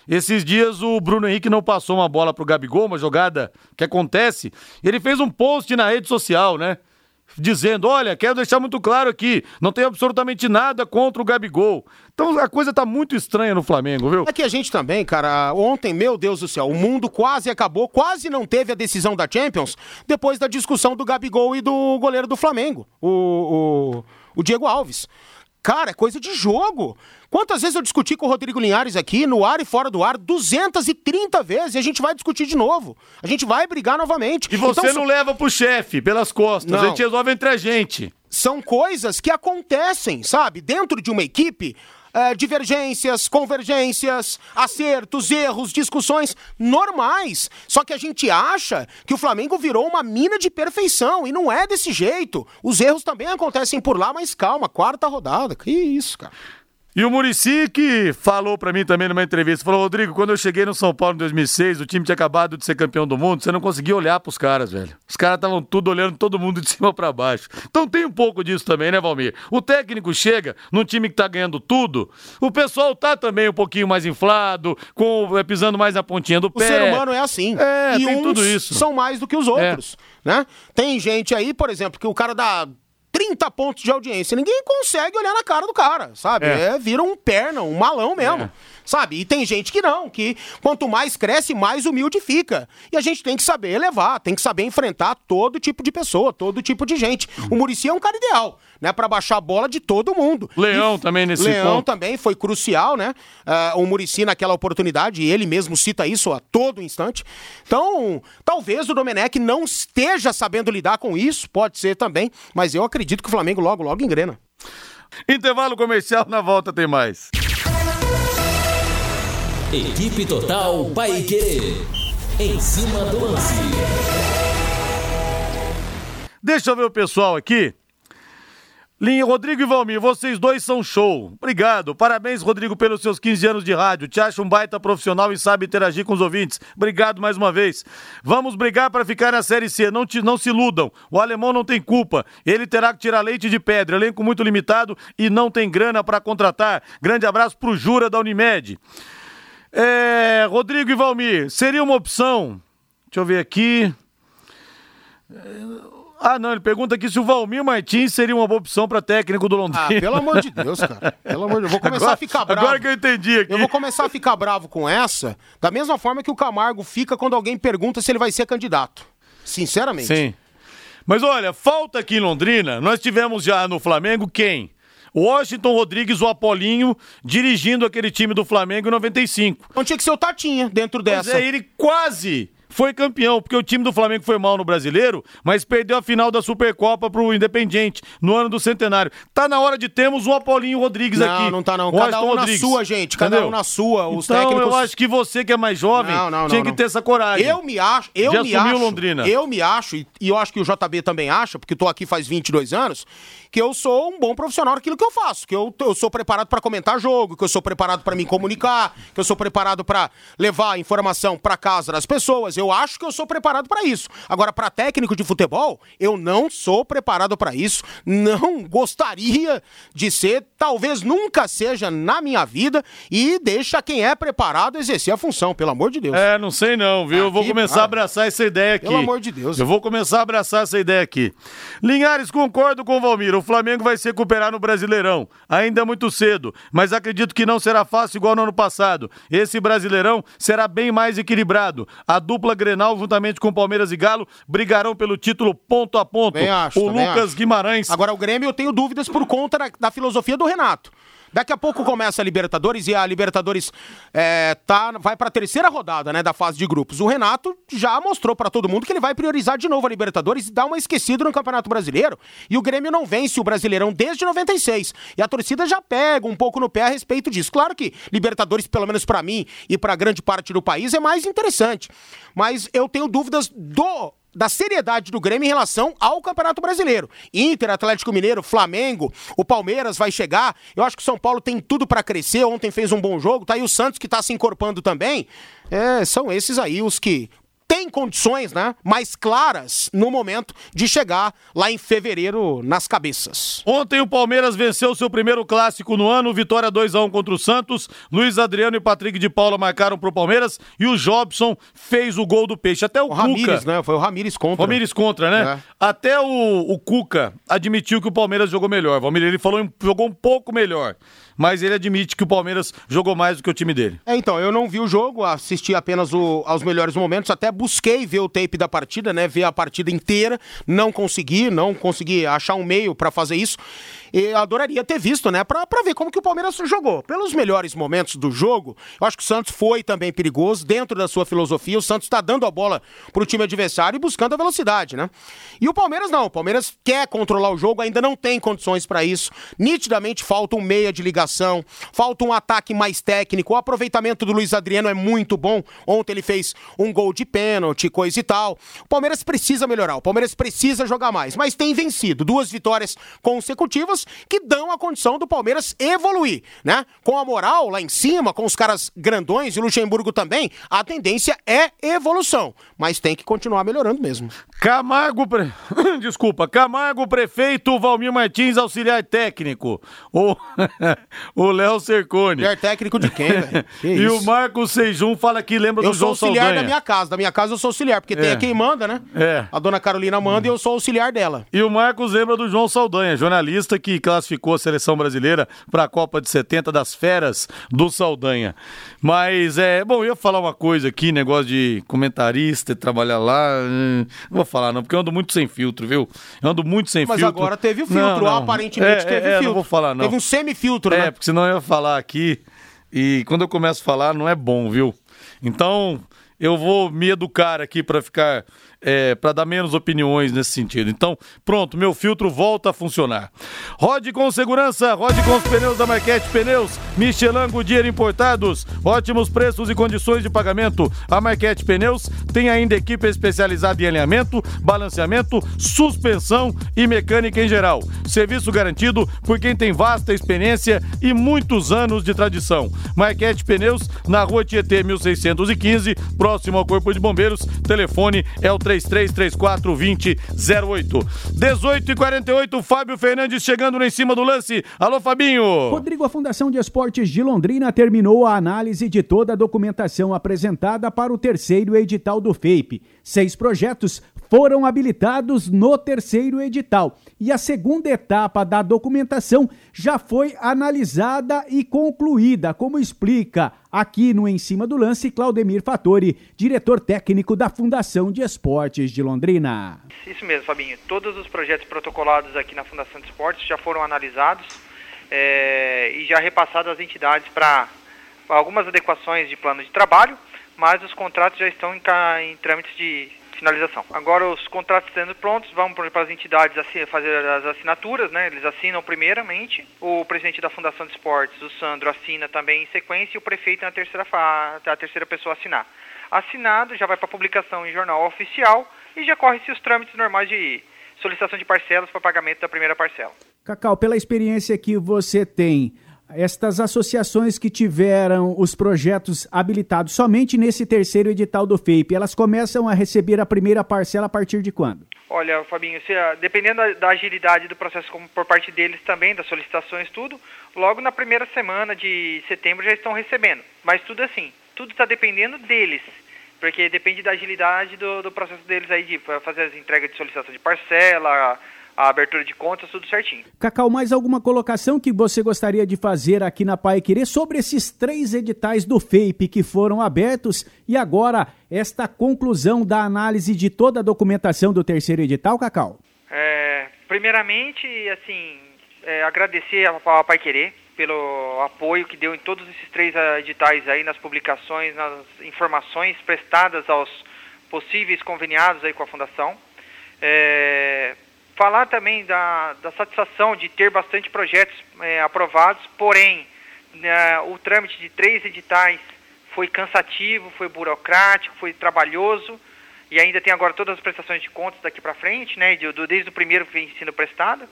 Speaker 2: Esses dias o Bruno Henrique não passou uma bola pro Gabigol, uma jogada que acontece. Ele fez um post na rede social, né? Dizendo: Olha, quero deixar muito claro aqui, não tenho absolutamente nada contra o Gabigol. Então a coisa tá muito estranha no Flamengo, viu?
Speaker 5: É que a gente também, cara, ontem, meu Deus do céu, o mundo quase acabou, quase não teve a decisão da Champions depois da discussão do Gabigol e do goleiro do Flamengo, o, o, o Diego Alves. Cara, é coisa de jogo. Quantas vezes eu discuti com o Rodrigo Linhares aqui, no ar e fora do ar, 230 vezes, e a gente vai discutir de novo. A gente vai brigar novamente.
Speaker 2: E você
Speaker 5: Então,
Speaker 2: não leva pro chefe pelas costas,
Speaker 5: Não.
Speaker 2: a gente resolve entre a gente.
Speaker 5: são coisas que acontecem, sabe? Dentro de uma equipe, eh, divergências, convergências, acertos, erros, discussões normais. Só que a gente acha que o Flamengo virou uma mina de perfeição e não é desse jeito. Os erros também acontecem por lá, mas calma, quarta rodada. Que isso, cara.
Speaker 2: E o Murici que falou pra mim também numa entrevista, falou, Rodrigo, quando eu cheguei no São Paulo em 2006, o time tinha acabado de ser campeão do mundo, você não conseguia olhar pros caras, velho. Os caras estavam tudo olhando todo mundo de [LAUGHS] cima pra baixo. Então tem um pouco disso também, né, Valmir? O técnico chega num time que tá ganhando tudo, o pessoal tá também um pouquinho mais inflado, com, é, pisando mais na pontinha do
Speaker 5: O
Speaker 2: pé.
Speaker 5: ser humano é assim.
Speaker 2: É,
Speaker 5: e
Speaker 2: tem
Speaker 5: uns
Speaker 2: tudo isso.
Speaker 5: são mais do que os outros, né? Tem gente aí, por exemplo, que o cara dá 30 pontos de audiência, ninguém consegue olhar na cara do cara, sabe?
Speaker 2: É.
Speaker 5: É, vira um perna, um malão mesmo.
Speaker 2: É.
Speaker 5: Sabe? E tem gente que não, que quanto mais cresce, mais humilde fica. E a gente tem que saber elevar, tem que saber enfrentar todo tipo de pessoa, todo tipo de gente. O Murici é um cara ideal, né? Pra baixar a bola de todo mundo.
Speaker 2: Leão
Speaker 5: E-
Speaker 2: também nesse
Speaker 5: Leão
Speaker 2: ponto.
Speaker 5: também foi crucial, né? Ah, o Murici naquela oportunidade, e ele mesmo cita isso a todo instante. Então, talvez o Domenech não esteja sabendo lidar com isso, pode ser também, mas eu acredito que o Flamengo logo, logo engrena.
Speaker 2: Intervalo comercial, na volta tem mais.
Speaker 1: Equipe Total Paique. Em cima do lance.
Speaker 2: Deixa eu ver o pessoal aqui. Linha Rodrigo e Valmir, vocês dois são show. Obrigado. Parabéns, Rodrigo, pelos seus 15 anos de rádio. Te acha um baita profissional e sabe interagir com os ouvintes. Obrigado mais uma vez. Vamos brigar para ficar na Série C. Não, te, não se iludam. O alemão não tem culpa. Ele terá que tirar leite de pedra. Elenco muito limitado e não tem grana para contratar. Grande abraço pro Jura da Unimed. É, Rodrigo e Valmir, seria uma opção. Deixa eu ver aqui. Ah, não, ele pergunta aqui se o Valmir Martins seria uma boa opção para técnico do Londrina.
Speaker 5: Ah, pelo amor de Deus, cara. Pelo amor de Deus. Eu vou começar
Speaker 2: agora,
Speaker 5: a ficar bravo.
Speaker 2: Agora que eu entendi aqui.
Speaker 5: Eu vou começar a ficar bravo com essa, da mesma forma que o Camargo fica quando alguém pergunta se ele vai ser candidato. Sinceramente.
Speaker 2: Sim. Mas olha, falta aqui em Londrina, nós tivemos já no Flamengo quem? Washington Rodrigues, o Apolinho, dirigindo aquele time do Flamengo em 95.
Speaker 5: Não tinha que ser o Tatinha dentro dessa.
Speaker 2: é, ele quase foi campeão, porque o time do Flamengo foi mal no Brasileiro, mas perdeu a final da Supercopa pro Independiente, no ano do centenário. Tá na hora de termos um Apolinho Rodrigues
Speaker 5: Não,
Speaker 2: aqui.
Speaker 5: não tá não.
Speaker 2: Washington
Speaker 5: Cada um na
Speaker 2: Rodrigues.
Speaker 5: sua, gente. Cada
Speaker 2: Entendeu?
Speaker 5: um na sua. Os
Speaker 2: então,
Speaker 5: técnicos...
Speaker 2: eu acho que você que é mais jovem
Speaker 5: Não, não,
Speaker 2: tinha
Speaker 5: não,
Speaker 2: que
Speaker 5: não.
Speaker 2: ter essa coragem.
Speaker 5: Eu me acho, eu
Speaker 2: De
Speaker 5: me
Speaker 2: o
Speaker 5: acho,
Speaker 2: Londrina.
Speaker 5: eu me acho, e, e eu acho que o JB também acha, porque tô aqui faz 22 anos, que eu sou um bom profissional naquilo que eu faço, que eu, eu sou preparado para comentar jogo, que eu sou preparado para me comunicar, que eu sou preparado para levar informação para casa das pessoas, Eu acho que eu sou preparado para isso. Agora, para técnico de futebol, eu não sou preparado para isso. Não gostaria de ser, talvez nunca seja na minha vida e deixa quem é preparado exercer a função, pelo amor de Deus.
Speaker 2: É, não sei não, viu? eu vou
Speaker 5: Aqui,
Speaker 2: começar a abraçar essa ideia aqui.
Speaker 5: Pelo amor de Deus.
Speaker 2: Eu vou começar a abraçar essa ideia aqui. Linhares, concordo com o Valmir. O Flamengo vai se recuperar no Brasileirão. Ainda é muito cedo, mas acredito que não será fácil igual no ano passado. Esse Brasileirão será bem mais equilibrado. A dupla Grenal, juntamente com Palmeiras e Galo, brigarão pelo título ponto a ponto.
Speaker 5: Acho,
Speaker 2: o Lucas
Speaker 5: acho.
Speaker 2: Guimarães.
Speaker 5: Agora, o Grêmio eu tenho dúvidas por conta da, da filosofia do Renato. Daqui a pouco começa a Libertadores e a Libertadores é, tá, vai para a terceira rodada né, da fase de grupos. O Renato já mostrou para todo mundo que ele vai priorizar de novo a Libertadores e dar uma esquecida no Campeonato Brasileiro. E o Grêmio não vence o Brasileirão desde 96. E a torcida já pega um pouco no pé a respeito disso. Claro que Libertadores, pelo menos para mim e para grande parte do país, é mais interessante. Mas eu tenho dúvidas do da seriedade do Grêmio em relação ao Campeonato Brasileiro. Inter, Atlético Mineiro, Flamengo, o Palmeiras vai chegar. Eu acho que o São Paulo tem tudo para crescer. Ontem fez um bom jogo. Tá aí o Santos que tá se encorpando também. É, são esses aí os que têm condições, né, mais claras no momento de chegar lá em fevereiro nas cabeças.
Speaker 2: Ontem o Palmeiras venceu seu primeiro clássico no ano, vitória 2 a 1 contra o Santos. Luiz Adriano e Patrick de Paula marcaram pro Palmeiras e o Jobson fez o gol do peixe. Até o,
Speaker 5: O
Speaker 2: Cuca.
Speaker 5: Ramires, né? Foi o Ramires contra.
Speaker 2: Palmeiras contra, né?
Speaker 5: É.
Speaker 2: Até o, o Cuca admitiu que o Palmeiras jogou melhor. Valmir, ele falou que jogou um pouco melhor. Mas ele admite que o Palmeiras jogou mais do que o time dele.
Speaker 5: É, então, eu não vi o jogo, assisti apenas o- aos melhores momentos, até busquei ver o tape da partida, né, ver a partida inteira, não consegui, não consegui achar um meio pra fazer isso. E adoraria ter visto, né, pra, pra ver como que o Palmeiras jogou. Pelos melhores momentos do jogo, eu acho que o Santos foi também perigoso, dentro da sua filosofia, o Santos tá dando a bola pro time adversário e buscando a velocidade, né? E o Palmeiras não, o Palmeiras quer controlar o jogo, ainda não tem condições pra isso. Nitidamente falta um meia de ligação, falta um ataque mais técnico. O aproveitamento do Luiz Adriano é muito bom. Ontem ele fez um gol de pênalti, coisa e tal. O Palmeiras precisa melhorar, o Palmeiras precisa jogar mais, mas tem vencido duas vitórias consecutivas que dão a condição do Palmeiras evoluir, né? Com a moral lá em cima, com os caras grandões e Luxemburgo também, a tendência é evolução, mas tem que continuar melhorando mesmo.
Speaker 2: Camargo, pre... [COUGHS] desculpa, Camargo, prefeito, Valmir Martins, auxiliar técnico. O [LAUGHS] o Léo Cercone.
Speaker 5: Mulher técnico de quem, velho? [LAUGHS] Que
Speaker 2: E o Marcos Sejum fala que lembra
Speaker 5: Eu
Speaker 2: do
Speaker 5: sou
Speaker 2: João
Speaker 5: auxiliar
Speaker 2: Saldanha.
Speaker 5: da minha casa. Da minha casa eu sou auxiliar, porque tem
Speaker 2: É.
Speaker 5: quem manda, né?
Speaker 2: É.
Speaker 5: A dona Carolina manda e eu sou auxiliar dela.
Speaker 2: E o Marcos lembra do João Saldanha, jornalista que classificou a seleção brasileira para a Copa de 70 das Feras do Saldanha. Mas é, bom, eu ia falar uma coisa aqui, negócio de comentarista, trabalhar lá, hum, não vou falar não, porque eu ando muito sem filtro, viu? Eu ando muito sem
Speaker 5: Mas
Speaker 2: filtro.
Speaker 5: agora teve o filtro,
Speaker 2: Não, não.
Speaker 5: aparentemente
Speaker 2: É,
Speaker 5: teve
Speaker 2: é, é,
Speaker 5: filtro.
Speaker 2: não vou falar não.
Speaker 5: Teve um semifiltro,
Speaker 2: É,
Speaker 5: né?
Speaker 2: porque senão eu ia falar aqui e quando eu começo a falar não é bom, viu? Então eu vou me educar aqui para ficar, é, para dar menos opiniões nesse sentido. Então, pronto, meu filtro volta a funcionar. Rode com segurança, rode com os pneus da Marquete Pneus, Michelin Goodyear importados, ótimos preços e condições de pagamento. A Marquete Pneus tem ainda equipe especializada em alinhamento, balanceamento, suspensão e mecânica em geral. Serviço garantido por quem tem vasta experiência e muitos anos de tradição. Marquete Pneus, na rua Tietê 1615, próximo ao Corpo de Bombeiros. Telefone é o 3334 2008. 18 e 48, Fábio Fernandes chegando em cima do lance. Alô, Fabinho!
Speaker 7: Rodrigo, a Fundação de Esportes de Londrina terminou a análise de toda a documentação apresentada para o terceiro edital do FAPE. Seis projetos foram habilitados no terceiro edital e a segunda etapa da documentação já foi analisada e concluída, como explica aqui no Em Cima do Lance Claudemir Fattori, diretor técnico da Fundação de Esportes de Londrina.
Speaker 8: Isso mesmo, Fabinho. Todos os projetos protocolados aqui na Fundação de Esportes já foram analisados é, e já repassados às entidades para algumas adequações de plano de trabalho, mas os contratos já estão em, em trâmites de finalização. Agora, os contratos sendo prontos, vão para as entidades fazer as assinaturas, né? Eles assinam primeiramente, o presidente da Fundação de Esportes, o Sandro, assina também em sequência e o prefeito na terceira, fa- a terceira pessoa assinar. Assinado, já vai para publicação em jornal oficial e já corre-se os trâmites normais de solicitação de parcelas para pagamento da primeira parcela.
Speaker 7: Cacau, pela experiência que você tem, estas associações que tiveram os projetos habilitados somente nesse terceiro edital do FEIP, elas começam a receber a primeira parcela a partir de quando?
Speaker 8: Olha, Fabinho, se, dependendo da, da, agilidade do processo como por parte deles também, das solicitações, tudo, logo na primeira semana de setembro já estão recebendo. Mas tudo assim, tudo está dependendo deles, porque depende da agilidade do, do processo deles aí de fazer as entregas de solicitação de parcela, a abertura de contas, tudo certinho.
Speaker 7: Cacau, mais alguma colocação que você gostaria de fazer aqui na Pai Querer sobre esses três editais do FEIP que foram abertos e agora esta conclusão da análise de toda a documentação do terceiro edital, Cacau?
Speaker 8: É, primeiramente, assim, é, agradecer a Pai Querer pelo apoio que deu em todos esses três editais aí, nas publicações, nas informações prestadas aos possíveis conveniados aí com a Fundação. É, falar também da, da satisfação de ter bastante projetos é, aprovados, porém, né, o trâmite de três editais foi cansativo, foi burocrático, foi trabalhoso, e ainda tem agora todas as prestações de contas daqui para frente, né, de, do, desde o primeiro que vem sendo prestado.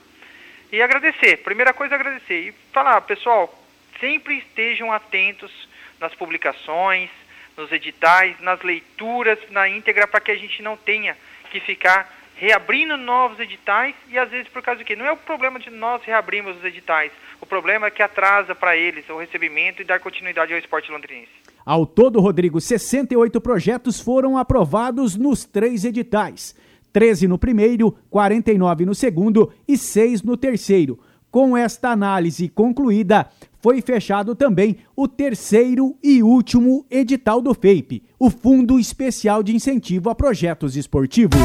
Speaker 8: E agradecer, primeira coisa agradecer, e falar, pessoal, sempre estejam atentos nas publicações, nos editais, nas leituras, na íntegra, para que a gente não tenha que ficar reabrindo novos editais e às vezes por causa do quê? Não é o problema de nós reabrirmos os editais, o problema é que atrasa para eles o recebimento e dar continuidade ao esporte londrinense.
Speaker 7: Ao todo, Rodrigo, 68 projetos foram aprovados nos três editais. 13 no primeiro, 49 no segundo e 6 no terceiro. Com esta análise concluída, foi fechado também o terceiro e último edital do FEIP, o Fundo Especial de Incentivo a Projetos Esportivos.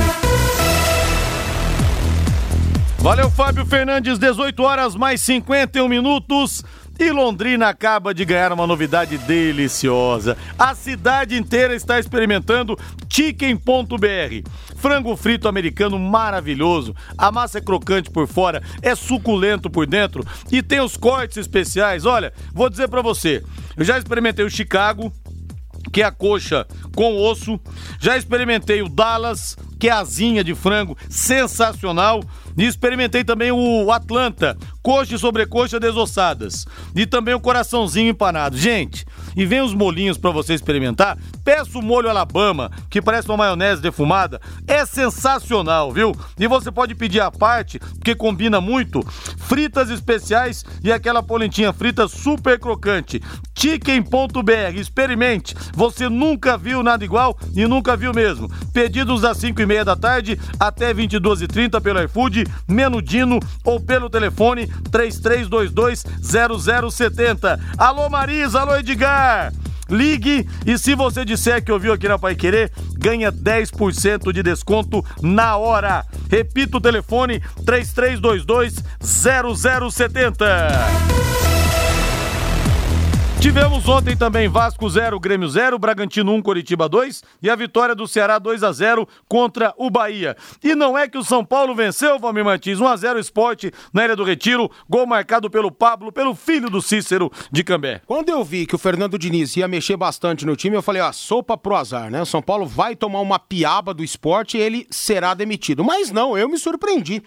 Speaker 2: Valeu, Fábio Fernandes, 18 horas mais 51 minutos. E Londrina acaba de ganhar uma novidade deliciosa. A cidade inteira está experimentando Chicken.br. Frango frito americano maravilhoso. A massa é crocante por fora, é suculento por dentro e tem os cortes especiais. Olha, vou dizer para você, eu já experimentei o Chicago, que é a coxa com osso. Já experimentei o Dallas, que é asinha de frango, sensacional. E experimentei também o Atlanta, coxa e sobrecoxa desossadas. E também o coraçãozinho empanado. Gente, e vem os molinhos para você experimentar. Peça o molho Alabama, que parece uma maionese defumada. É sensacional, viu? E você pode pedir à parte, porque combina muito. Fritas especiais e aquela polentinha frita super crocante. Chicken.br, experimente. Você nunca viu nada igual e nunca viu mesmo. Pedidos às 5 e meia da tarde até 22h30 pelo iFood, Menudino ou pelo telefone 3322 0070. Alô Marisa, alô Edgar. Ligue e se você disser que ouviu aqui na Pai Querer, ganha 10% de desconto na hora. Repita o telefone 3322 0070. Tivemos ontem também Vasco 0, Grêmio 0, Bragantino 1, Coritiba 2 e a vitória do Ceará 2 a 0 contra o Bahia. E não é que o São Paulo venceu, Valmir Martins, 1 a 0 Esporte na Ilha do Retiro, gol marcado pelo Pablo, pelo filho do Cícero de Cambé.
Speaker 5: Quando eu vi que o Fernando Diniz ia mexer bastante no time, eu falei, ó, sopa pro azar, né? O São Paulo vai tomar uma piaba do esporte e ele será demitido. Mas não, eu me surpreendi.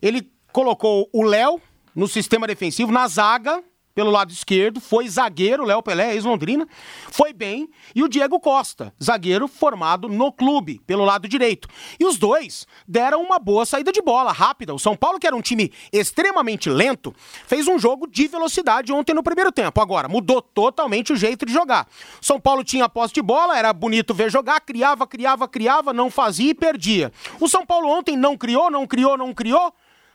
Speaker 5: Ele colocou o Léo no sistema defensivo, na zaga, pelo lado esquerdo, foi zagueiro, Léo Pelé, ex-Londrina, foi bem, e o Diego Costa, zagueiro formado no clube, pelo lado direito. E os dois deram uma boa saída de bola, rápida. O São Paulo, que era um time extremamente lento, fez um jogo de velocidade ontem no primeiro tempo. Agora, mudou totalmente o jeito de jogar. São Paulo tinha posse de bola, era bonito ver jogar, criava, criava, criava, não fazia e perdia. O São Paulo ontem não criou, não criou, não criou,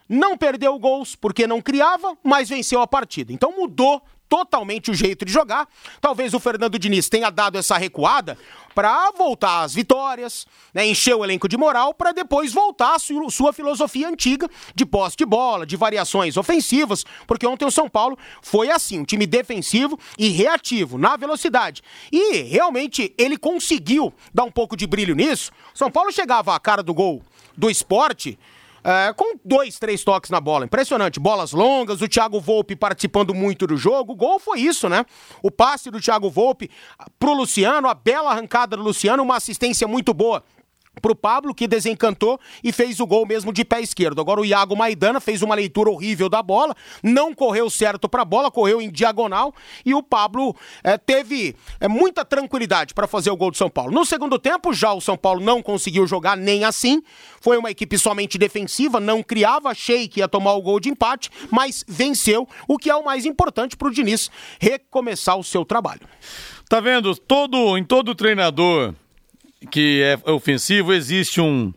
Speaker 5: não perdeu gols porque não criava, mas venceu a partida. Então mudou totalmente o jeito de jogar. Talvez o Fernando Diniz tenha dado essa recuada para voltar às vitórias, né, encher o elenco de moral para depois voltar à sua filosofia antiga de posse de bola, de variações ofensivas, porque ontem o São Paulo foi assim, um time defensivo e reativo na velocidade. E realmente ele conseguiu dar um pouco de brilho nisso. São Paulo chegava à cara do gol do esporte é, com dois, três toques na bola. Impressionante. Bolas longas, o Thiago Volpe participando muito do jogo. O gol foi isso, né? O passe do Thiago Volpe pro Luciano, a bela arrancada do Luciano, uma assistência muito boa pro Pablo, que desencantou e fez o gol mesmo de pé esquerdo. Agora o Iago Maidana fez uma leitura horrível da bola, não correu certo para a bola, correu em diagonal e o Pablo é, teve é, muita tranquilidade para fazer o gol do São Paulo. No segundo tempo, já o São Paulo não conseguiu jogar nem assim, foi uma equipe somente defensiva, não criava, achei que ia tomar o gol de empate, mas venceu, o que é o mais importante para o Diniz recomeçar o seu trabalho.
Speaker 2: Tá vendo? Todo, em todo treinador que é ofensivo, existe um,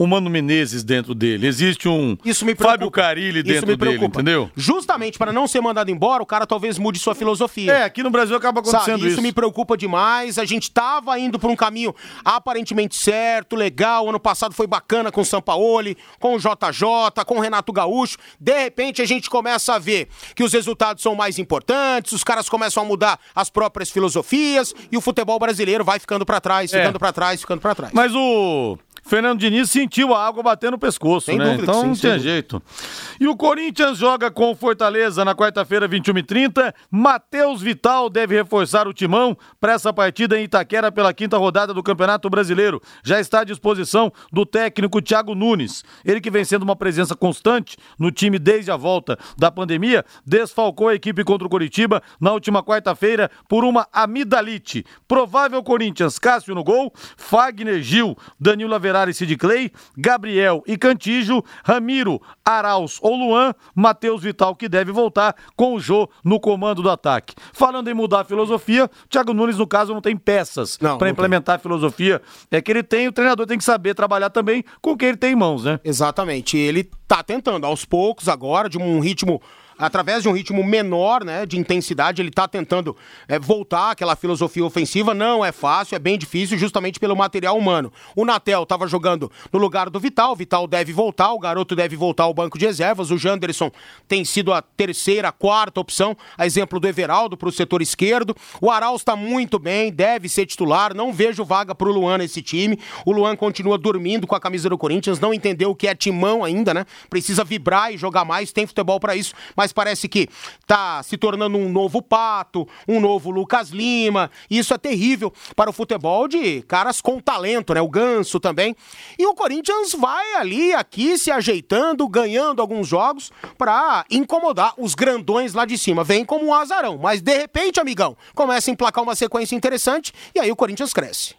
Speaker 2: um Mano Menezes dentro dele, existe um
Speaker 5: Isso me
Speaker 2: Fábio Carilli
Speaker 5: Isso
Speaker 2: dentro
Speaker 5: me
Speaker 2: dele,
Speaker 5: preocupa.
Speaker 2: entendeu?
Speaker 5: Justamente para não ser mandado embora, o cara talvez mude sua filosofia.
Speaker 2: É, aqui no Brasil acaba acontecendo
Speaker 5: Sabe, isso,
Speaker 2: isso.
Speaker 5: me preocupa demais. A gente tava indo por um caminho aparentemente certo, legal. Ano passado foi bacana com o Sampaoli, com o JJ, com o Renato Gaúcho. De repente a gente começa a ver que os resultados são mais importantes, os caras começam a mudar as próprias filosofias e o futebol brasileiro vai ficando para trás,
Speaker 2: É.
Speaker 5: ficando pra trás, ficando pra trás.
Speaker 2: Mas o Fernando Diniz sentiu a água bater no pescoço,
Speaker 5: Sem
Speaker 2: né? Então
Speaker 5: sim,
Speaker 2: não tinha
Speaker 5: dúvida.
Speaker 2: jeito. E o Corinthians joga com o Fortaleza na quarta-feira, 21h30. Matheus Vital deve reforçar o timão para essa partida em Itaquera pela quinta rodada do Campeonato Brasileiro. Já está à disposição do técnico Thiago Nunes. Ele que vem sendo uma presença constante no time desde a volta da pandemia, desfalcou a equipe contra o Coritiba na última quarta-feira por uma amidalite. Provável Corinthians, Cássio no gol, Fagner Gil, Danilo Avelar e Sid Clay, Gabriel e Cantijo, Ramiro, Arauz ou Luan, Matheus Vital que deve voltar com o Jô no comando do ataque. Falando em mudar a filosofia, Thiago Nunes no caso não tem peças para implementar a filosofia. É que ele tem, o treinador tem que saber trabalhar também com o que ele tem em mãos, né?
Speaker 5: Exatamente. Ele tá tentando aos poucos agora, de um ritmo. Através de um ritmo menor, né, de intensidade, ele tá tentando é, voltar àquela filosofia ofensiva. Não é fácil, é bem difícil, justamente pelo material humano. O Natel tava jogando no lugar do Vital, o Vital deve voltar, o garoto deve voltar ao banco de reservas. O Janderson tem sido a terceira, quarta opção, a exemplo do Everaldo para o setor esquerdo. O Arauz está muito bem, deve ser titular. Não vejo vaga para o Luan nesse time. O Luan continua dormindo com a camisa do Corinthians, não entendeu o que é timão ainda, né? Precisa vibrar e jogar mais, tem futebol para isso, mas parece que tá se tornando um novo Pato, um novo Lucas Lima. Isso é terrível para o futebol de caras com talento, né? O Ganso também. E o Corinthians vai ali, aqui, se ajeitando, ganhando alguns jogos para incomodar os grandões lá de cima. Vem como um azarão, mas de repente, amigão, começa a emplacar uma sequência interessante e aí o Corinthians cresce.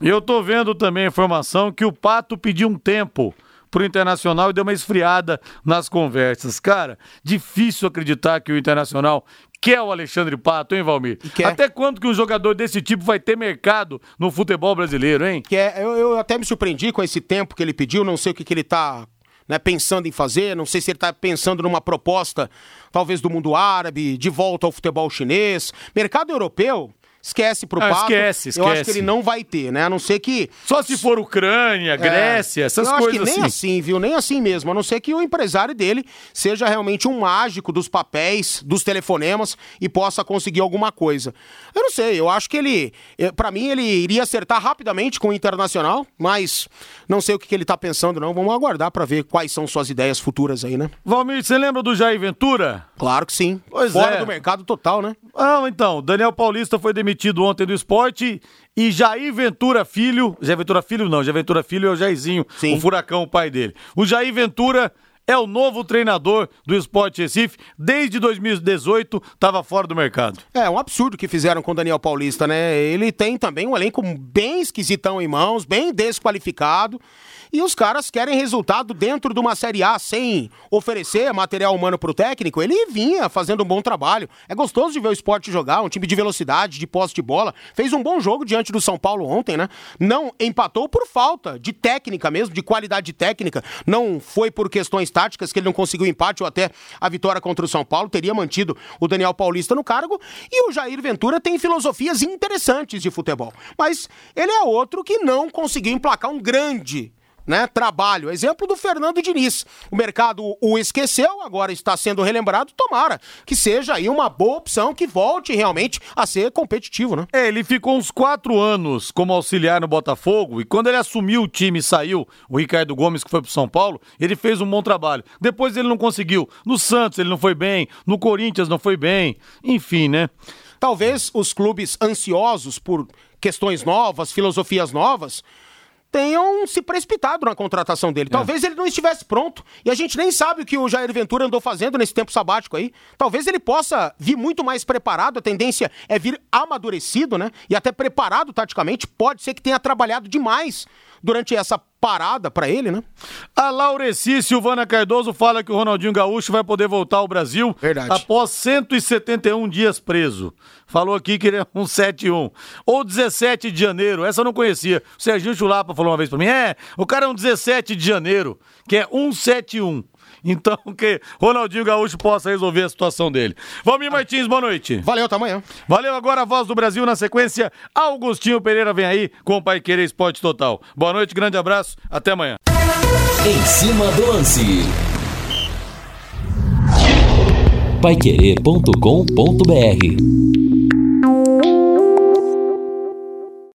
Speaker 2: Eu tô vendo também a informação que o Pato pediu um tempo pro Internacional e deu uma esfriada nas conversas. Cara, difícil acreditar que o Internacional quer o Alexandre Pato, hein, Valmir?
Speaker 5: quer.
Speaker 2: Até quando que um jogador desse tipo vai ter mercado no futebol brasileiro, hein?
Speaker 5: Que é, eu, eu até me surpreendi com esse tempo que ele pediu, não sei o que, que ele tá né, pensando em fazer, não sei se ele tá pensando numa proposta, talvez do mundo árabe, de volta ao futebol chinês. Mercado europeu, esquece pro
Speaker 2: Ah,
Speaker 5: Pato.
Speaker 2: esquece,
Speaker 5: Eu acho
Speaker 2: esquece.
Speaker 5: que ele não vai ter, né? A não ser que
Speaker 2: Só se for Ucrânia, Grécia, essas
Speaker 5: É. eu
Speaker 2: coisas
Speaker 5: acho que nem
Speaker 2: assim.
Speaker 5: assim, viu? Nem assim mesmo. A não ser que o empresário dele seja realmente um mágico dos papéis, dos telefonemas e possa conseguir alguma coisa. Eu não sei, eu acho que ele, eh, pra mim, ele iria acertar rapidamente com o Internacional, mas não sei o que, que ele tá pensando, não. Vamos aguardar pra ver quais são suas ideias futuras aí, né?
Speaker 2: Valmir, você lembra do Jair Ventura?
Speaker 5: Claro que sim.
Speaker 2: Pois
Speaker 5: Fora
Speaker 2: é.
Speaker 5: do mercado total, né?
Speaker 2: Ah, então, Daniel Paulista foi demitido ontem do esporte e Jair Ventura Filho, Jair Ventura Filho não, Jair Ventura Filho é o Jairzinho,
Speaker 5: Sim.
Speaker 2: o furacão, o pai dele. O Jair Ventura é o novo treinador do Esporte Recife, desde 2018 estava fora do mercado.
Speaker 5: É um absurdo o que fizeram com o Daniel Paulista, né? Ele tem também um elenco bem esquisitão em mãos, bem desqualificado. E os caras querem resultado dentro de uma Série A sem oferecer material humano pro técnico. Ele vinha fazendo um bom trabalho. É gostoso de ver o esporte jogar, um time de velocidade, de posse de bola. Fez um bom jogo diante do São Paulo ontem, né? Não empatou por falta de técnica mesmo, de qualidade técnica. Não foi por questões táticas que ele não conseguiu empate ou até a vitória contra o São Paulo. Teria mantido o Daniel Paulista no cargo. E o Jair Ventura tem filosofias interessantes de futebol. Mas ele é outro que não conseguiu emplacar um grande né, trabalho. Exemplo do Fernando Diniz. O mercado o esqueceu, agora está sendo relembrado. Tomara que seja aí uma boa opção que volte realmente a ser competitivo, né?
Speaker 2: É, ele ficou uns quatro anos como auxiliar no Botafogo e quando ele assumiu o time e saiu, o Ricardo Gomes, que foi pro São Paulo, ele fez um bom trabalho. Depois ele não conseguiu. No Santos ele não foi bem, no Corinthians não foi bem, enfim, né?
Speaker 5: Talvez os clubes ansiosos por questões novas, filosofias novas, tenham se precipitado na contratação dele. Talvez ele não estivesse pronto e a gente nem sabe o que o Jair Ventura andou fazendo nesse tempo sabático aí. Talvez ele possa vir muito mais preparado, a tendência é vir amadurecido, né? E até preparado taticamente. Pode ser que tenha trabalhado demais durante essa parada para ele, né?
Speaker 2: A Laureci Silvana Cardoso fala que o Ronaldinho Gaúcho vai poder voltar ao Brasil
Speaker 5: Verdade.
Speaker 2: após 171 dias preso. Falou aqui que ele é um 71. Ou 17 de janeiro, essa eu não conhecia. O Serginho Chulapa falou uma vez para mim: é, o cara é um 17 de janeiro, que é 171. Então, [LAUGHS] que Ronaldinho Gaúcho possa resolver a situação dele. Valmir Martins, boa noite.
Speaker 5: Valeu, até amanhã.
Speaker 2: Valeu agora a voz do Brasil na sequência. Augustinho Pereira vem aí com o Pai Querer Esporte Total. Boa noite, grande abraço, até amanhã.
Speaker 1: Em cima do lance. Paiquerê.com.br